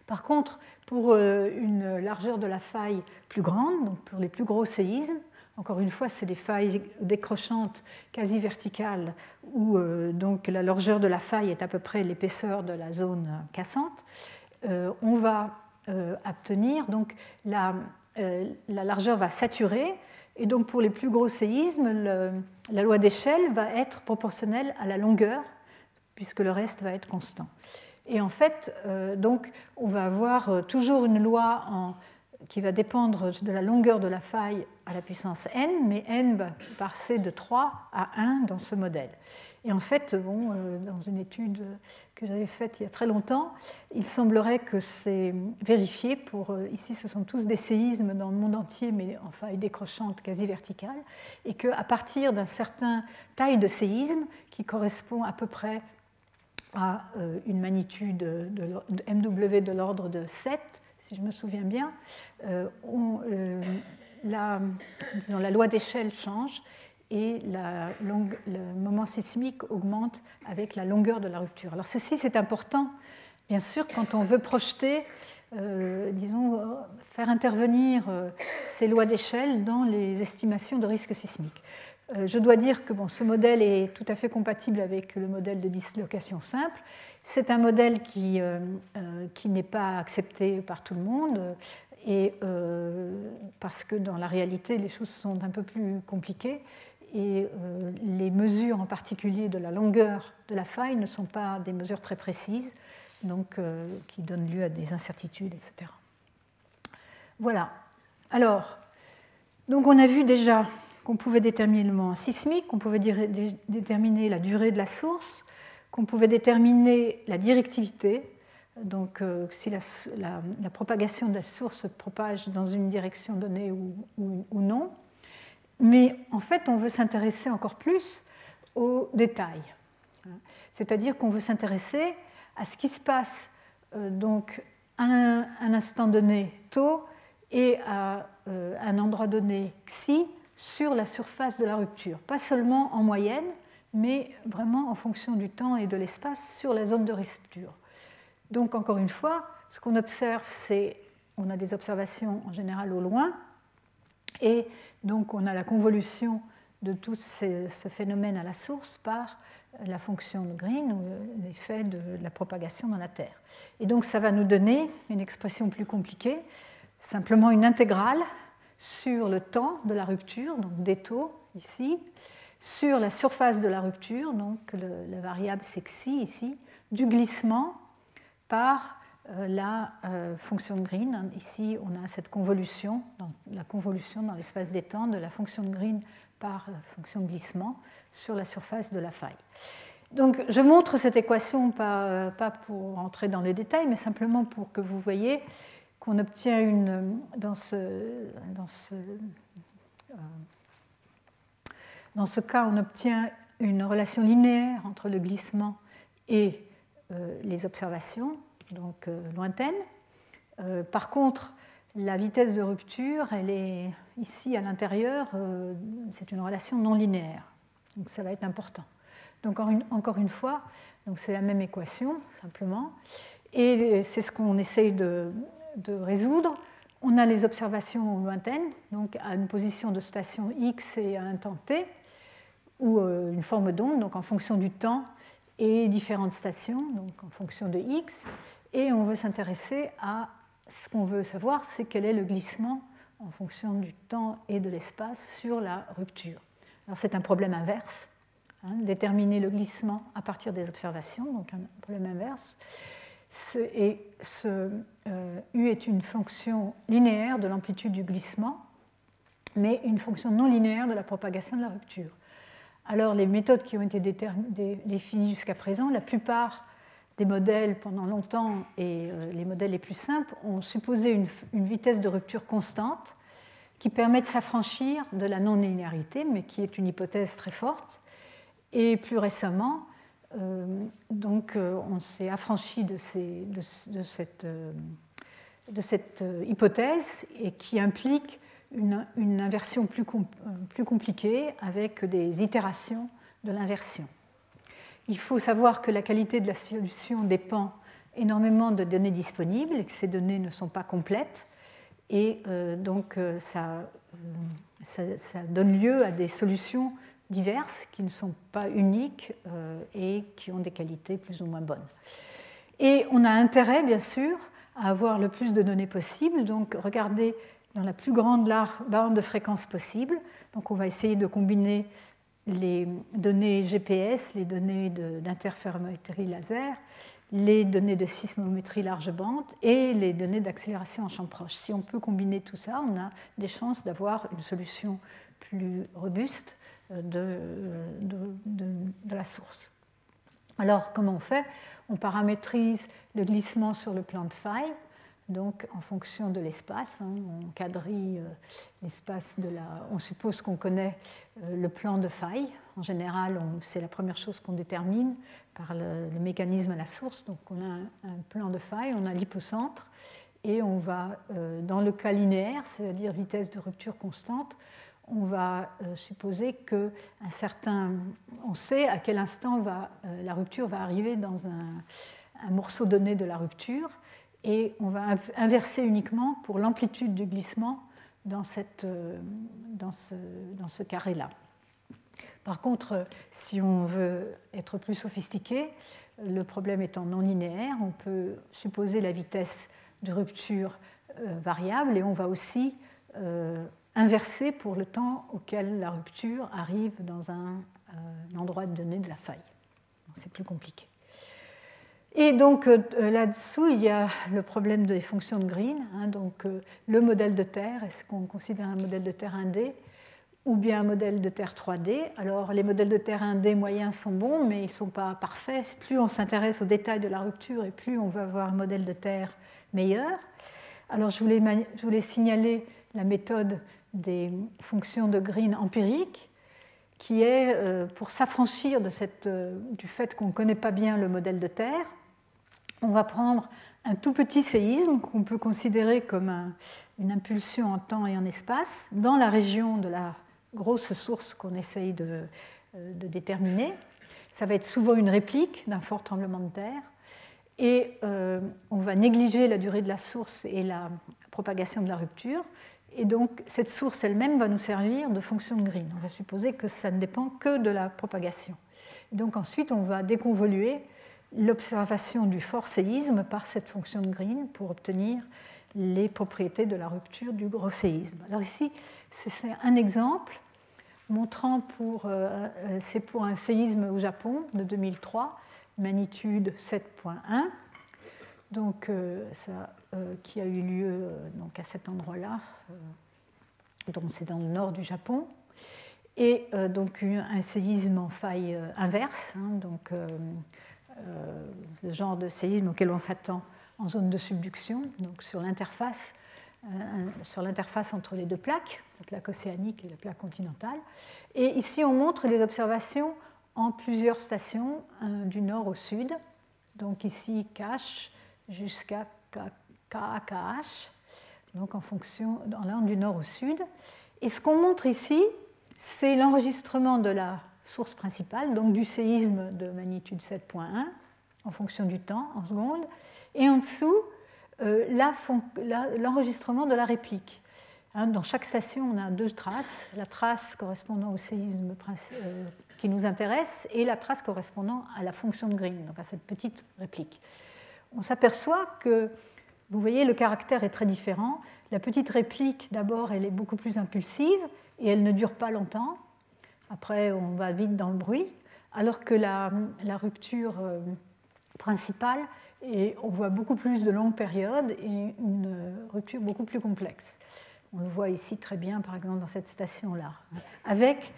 Speaker 2: Par contre, pour euh, une largeur de la faille plus grande, donc pour les plus gros séismes, encore une fois, c'est des failles décrochantes quasi verticales où euh, donc la largeur de la faille est à peu près l'épaisseur de la zone cassante. Euh, on va euh, obtenir donc la, largeur va saturer et donc pour les plus gros séismes, la loi d'échelle va être proportionnelle à la longueur puisque le reste va être constant. Et en fait, donc, on va avoir toujours une loi en qui va dépendre de la longueur de la faille à la puissance n, mais n va passer de 3 à 1 dans ce modèle. Et en fait, bon, euh, dans une étude que j'avais faite il y a très longtemps, il semblerait que c'est vérifié pour, euh, ici ce sont tous des séismes dans le monde entier, mais en faille décrochante quasi verticale, et qu'à partir d'un certain taille de séisme, qui correspond à peu près à euh, une magnitude de MW de l'ordre de 7, si je me souviens bien, euh, euh, la, la, loi d'échelle change et le moment sismique augmente avec la longueur de la rupture. Alors ceci, c'est important, bien sûr, quand on veut projeter, euh, disons, faire intervenir ces lois d'échelle dans les estimations de risque sismique. Je dois dire que bon, ce modèle est tout à fait compatible avec le modèle de dislocation simple c'est un modèle qui, euh, euh, qui n'est pas accepté par tout le monde, et, euh, parce que dans la réalité, les choses sont un peu plus compliquées, et les mesures en particulier de la longueur de la faille ne sont pas des mesures très précises, donc qui donnent lieu à des incertitudes, etc. Voilà. Alors, donc on a vu déjà qu'on pouvait déterminer le moment sismique, qu'on pouvait déterminer la durée de la source, qu'on pouvait déterminer la directivité, donc euh, si la, propagation de la source se propage dans une direction donnée ou, non. Mais en fait, on veut s'intéresser encore plus aux détails. C'est-à-dire qu'on veut s'intéresser à ce qui se passe euh, donc à un, instant donné tau et à euh, un endroit donné xi sur la surface de la rupture. Pas seulement en moyenne, mais vraiment en fonction du temps et de l'espace sur la zone de rupture. Donc encore une fois, ce qu'on observe, c'est on a des observations en général au loin, et donc on a la convolution de tout ce, phénomène à la source par la fonction de Green ou l'effet de la propagation dans la Terre. Et donc ça va nous donner une expression plus compliquée, simplement une intégrale sur le temps de la rupture, donc des taux ici, sur la surface de la rupture, donc la variable xi ici, du glissement par euh, la euh, fonction de Green. Ici, on a cette convolution, la convolution dans l'espace des temps de la fonction de Green par euh, fonction de glissement sur la surface de la faille. Donc, je montre cette équation pas, pas pour entrer dans les détails, mais simplement pour que vous voyez qu'on obtient une, dans ce, dans ce dans ce cas, on obtient une relation linéaire entre le glissement et euh, les observations, donc euh, lointaines. Euh, par contre, la vitesse de rupture, elle est ici à l'intérieur, c'est une relation non linéaire. Donc ça va être important. Donc encore une fois, c'est la même équation simplement, et c'est ce qu'on essaye de, résoudre. On a les observations lointaines, donc à une position de station x et à un temps t, ou euh, une forme d'onde, donc en fonction du temps et différentes stations, donc en fonction de x. Et on veut s'intéresser à ce qu'on veut savoir, c'est quel est le glissement en fonction du temps et de l'espace sur la rupture. Alors c'est un problème inverse, hein, déterminer le glissement à partir des observations, donc un problème inverse. Et ce euh, U est une fonction linéaire de l'amplitude du glissement, mais une fonction non linéaire de la propagation de la rupture. Alors les méthodes qui ont été définies jusqu'à présent, la plupart des modèles pendant longtemps et euh, les modèles les plus simples ont supposé une, vitesse de rupture constante qui permet de s'affranchir de la non-linéarité, mais qui est une hypothèse très forte. Et plus récemment, donc, euh, on s'est affranchi de, cette, cette hypothèse et qui implique une, inversion plus, compliquée avec des itérations de l'inversion. Il faut savoir que la qualité de la solution dépend énormément de données disponibles et que ces données ne sont pas complètes. Et euh, donc euh, euh, ça, donne lieu à des solutions diverses qui ne sont pas uniques et qui ont des qualités plus ou moins bonnes. Et on a intérêt, bien sûr, à avoir le plus de données possible. Donc regardez dans la plus grande bande de fréquences possible. Donc on va essayer de combiner les données GPS, les données d'interférométrie laser, les données de sismométrie large bande et les données d'accélération en champ proche. Si on peut combiner tout ça, on a des chances d'avoir une solution plus robuste euh, de, de, la source. Alors, comment on fait? On paramétrise le glissement sur le plan de faille donc en fonction de l'espace. Hein, on quadrille euh, l'espace de la. On suppose qu'on connaît euh, le plan de faille. En général, c'est la première chose qu'on détermine par le, mécanisme à la source. Donc on a un, plan de faille, on a l'hypocentre, et on va, euh, dans le cas linéaire, c'est-à-dire vitesse de rupture constante, on va supposer que un certain, on sait à quel instant va, la rupture va arriver dans un, morceau donné de la rupture et on va inverser uniquement pour l'amplitude du glissement euh, dans ce, carré-là. Par contre, si on veut être plus sophistiqué, le problème étant non linéaire, on peut supposer la vitesse de rupture euh, variable et on va aussi euh, inverser pour le temps auquel la rupture arrive dans un, un endroit donné de la faille. C'est plus compliqué. Et donc euh, là-dessous, il y a le problème des fonctions de Green. Hein, donc euh, le modèle de Terre, est-ce qu'on considère un modèle de Terre 1D ou bien un modèle de Terre 3D Alors les modèles de Terre 1D moyens sont bons, mais ils ne sont pas parfaits. Plus on s'intéresse aux détails de la rupture et plus on va avoir un modèle de Terre meilleur. Alors je voulais signaler la méthode des fonctions de Green empiriques qui est euh, pour s'affranchir cette, du fait qu'on ne connaît pas bien le modèle de Terre, on va prendre un tout petit séisme qu'on peut considérer comme une impulsion en temps et en espace dans la région de la grosse source qu'on essaye de, euh, déterminer. Ça va être souvent une réplique d'un fort tremblement de terre. Et euh, on va négliger la durée de la source et la propagation de la rupture. Et donc, cette source elle-même va nous servir de fonction de Green. On va supposer que ça ne dépend que de la propagation. donc, ensuite, on va déconvoluer l'observation du fort séisme par cette fonction de Green pour obtenir les propriétés de la rupture du gros séisme. Alors ici, c'est un exemple montrant pour, euh, euh, c'est pour un séisme au Japon de 2003, magnitude 7.1, donc euh, ça, qui a eu lieu donc à cet endroit-là, donc c'est dans le nord du Japon, et donc un séisme en faille inverse, hein, donc euh, le genre de séisme auquel on s'attend en zone de subduction, donc sur l'interface, euh, sur l'interface entre les deux plaques, la plaque océanique et la plaque continentale. Et ici, on montre les observations en plusieurs stations, du nord au sud. Donc ici, Cache jusqu'à KAKH, donc en fonction, dans l'ordre du nord au sud. Et ce qu'on montre ici, c'est l'enregistrement de la source principale, donc du séisme de magnitude 7.1 en fonction du temps en secondes, et en dessous euh, l'enregistrement de la réplique. Hein, dans chaque station, on a deux traces, la trace correspondant au séisme euh, qui nous intéresse et la trace correspondant à la fonction de Green, donc à cette petite réplique. On s'aperçoit que, vous voyez, le caractère est très différent. La petite réplique, d'abord, elle est beaucoup plus impulsive et elle ne dure pas longtemps. Après, on va vite dans le bruit, alors que la, rupture euh, principale, on voit beaucoup plus de longues périodes et une rupture beaucoup plus complexe. On le voit ici très bien, par exemple, dans cette station-là, avec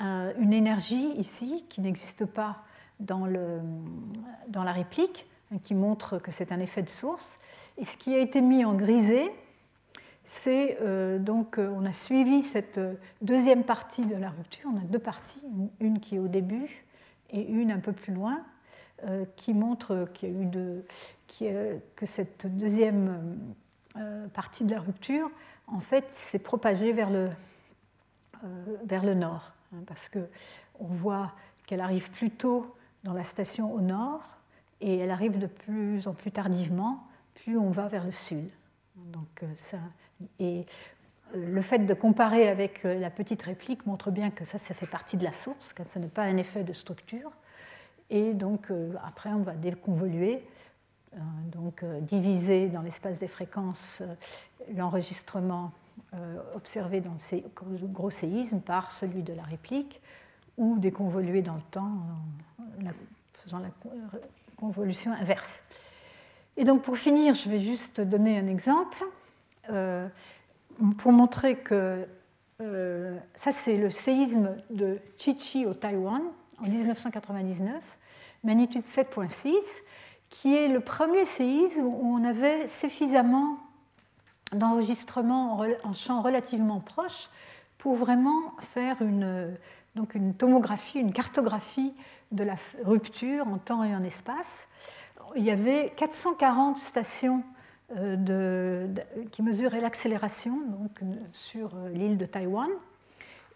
Speaker 2: euh, une énergie ici qui n'existe pas dans, le, dans la réplique, hein, qui montre que c'est un effet de source. Et ce qui a été mis en grisé, c'est euh, donc euh, on a suivi cette deuxième partie de la rupture. On a deux parties, une qui est au début et une un peu plus loin, qui montre qu'il y a eu de, que cette deuxième partie de la rupture en fait, s'est propagée vers le, euh, vers le nord, hein, parce qu'on voit qu'elle arrive plus tôt dans la station au nord et elle arrive de plus en plus tardivement, plus on va vers le sud. Donc, euh, ça, et euh, le fait de comparer avec la petite réplique montre bien que ça, ça fait partie de la source, que ce n'est pas un effet de structure. Et donc, après, on va déconvoluer euh, donc euh, diviser dans l'espace des fréquences euh, l'enregistrement observé dans le gros séisme par celui de la réplique, ou déconvoluer dans le temps en faisant la convolution inverse. Et donc pour finir, je vais juste donner un exemple pour montrer que ça c'est le séisme de Chichi au Taïwan en 1999, magnitude 7.6 qui est le premier séisme où on avait suffisamment d'enregistrements en champ relativement proche pour vraiment faire une, donc une tomographie, une cartographie de la rupture en temps et en espace. Il y avait 440 stations euh, qui mesuraient l'accélération donc, sur euh, l'île de Taïwan,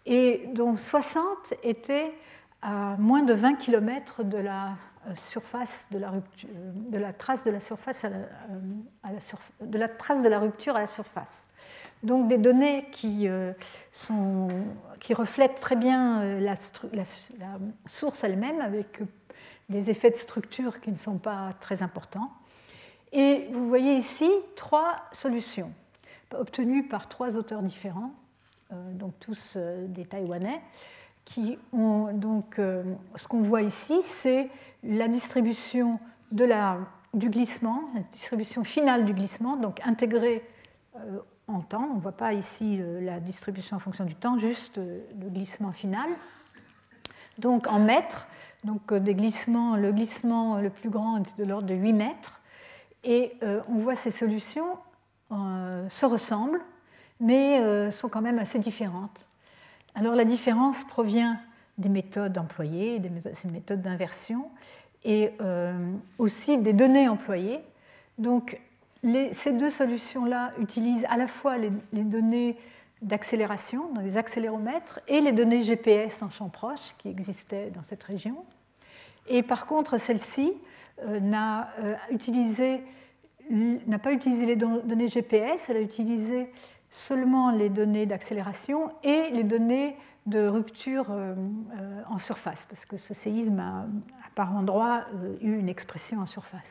Speaker 2: et dont 60 étaient à moins de 20 km de la euh, surface de la, euh, la trace de la surface la, euh, de la trace de la rupture à la surface. Donc des données qui, reflètent très bien la, source elle-même avec des effets de structure qui ne sont pas très importants. Et vous voyez ici trois solutions obtenues par trois auteurs différents, donc tous des Taïwanais qui ont donc ce qu'on voit ici, c'est la distribution du glissement, la distribution finale du glissement, donc intégrée euh, en temps. On ne voit pas ici euh, la distribution en fonction du temps, juste euh, le glissement final. Donc en mètres, donc des glissements, le glissement le plus grand est de l'ordre de 8 mètres. Et on voit ces solutions se ressemblent, mais sont quand même assez différentes. Alors la différence provient des méthodes employées, des méthodes d'inversion, et euh, aussi des données employées. Donc ces deux solutions-là utilisent à la fois les, données d'accélération les accéléromètres et les données GPS en champ proche qui existaient dans cette région. Et par contre, celle-ci euh, n'a euh, n'a pas utilisé les données GPS, elle a utilisé seulement les données d'accélération et les données de rupture euh, en surface, parce que ce séisme a, par endroit euh, eu une expression en surface.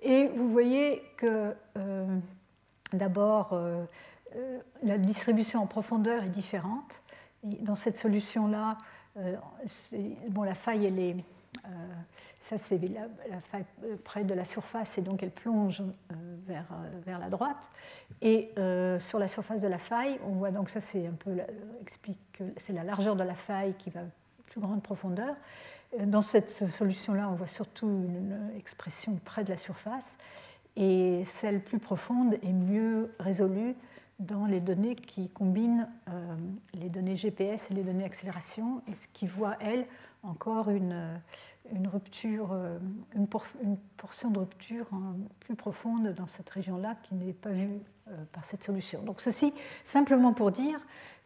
Speaker 2: Et vous voyez que d'abord, la distribution en profondeur est différente. dans cette solution-là, bon, la faille, elle est ça, c'est la, faille euh, près de la surface et donc elle plonge euh, vers, euh, vers la droite. Et sur la surface de la faille, on voit donc ça, c'est un peu explique que c'est la largeur de la faille qui va plus grande profondeur. Dans cette solution-là, on voit surtout une expression près de la surface et celle plus profonde est mieux résolue dans les données qui combinent les données GPS et les données accélération et ce qui voit, elle, encore une, une rupture, euh, une, portion de rupture hein, plus profonde dans cette région-là qui n'est pas vue euh, par cette solution. Donc ceci simplement pour dire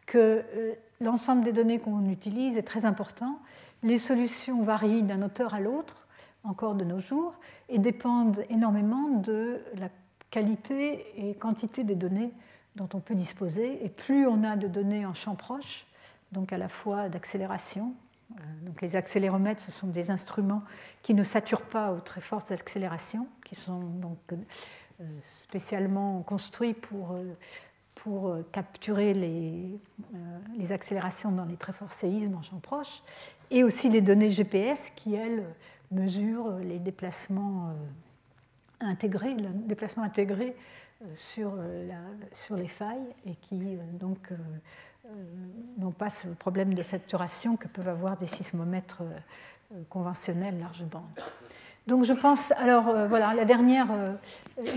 Speaker 2: que euh, l'ensemble des données qu'on utilise est très important, Les solutions varient d'un auteur à l'autre, encore de nos jours, et dépendent énormément de la qualité et quantité des données dont on peut disposer. Et plus on a de données en champ proche, donc à la fois d'accélération, donc les accéléromètres, ce sont des instruments qui ne saturent pas aux très fortes accélérations, qui sont donc euh, spécialement construits pour, euh, pour capturer les, les accélérations dans les très forts séismes en champ proche, et aussi les données GPS qui, elles, mesurent les déplacements intégrés, le déplacement intégré sur, la, sur les failles et qui donc n'ont pas ce problème de saturation que peuvent avoir des sismomètres conventionnels large bande. Donc je pense, alors euh, voilà, la dernière euh,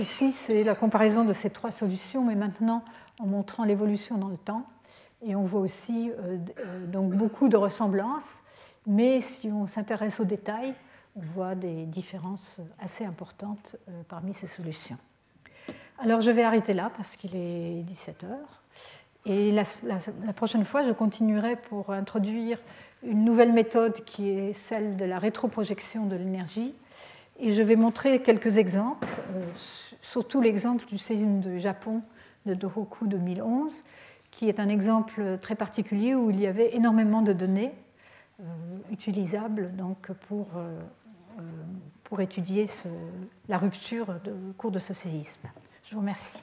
Speaker 2: ici, c'est la comparaison de ces trois solutions, mais maintenant en montrant l'évolution dans le temps. Et on voit aussi euh, donc beaucoup de ressemblances, mais si on s'intéresse aux détails, on voit des différences assez importantes parmi ces solutions. Alors je vais arrêter là parce qu'il est 17 heures. Et la, prochaine fois, je continuerai pour introduire une nouvelle méthode qui est celle de la rétroprojection de l'énergie et je vais montrer quelques exemples, euh, surtout l'exemple du séisme de Japon de Dohoku 2011, qui est un exemple très particulier où il y avait énormément de données euh, utilisables donc, pour, euh, pour étudier la rupture de, au cours de ce séisme. Je vous remercie.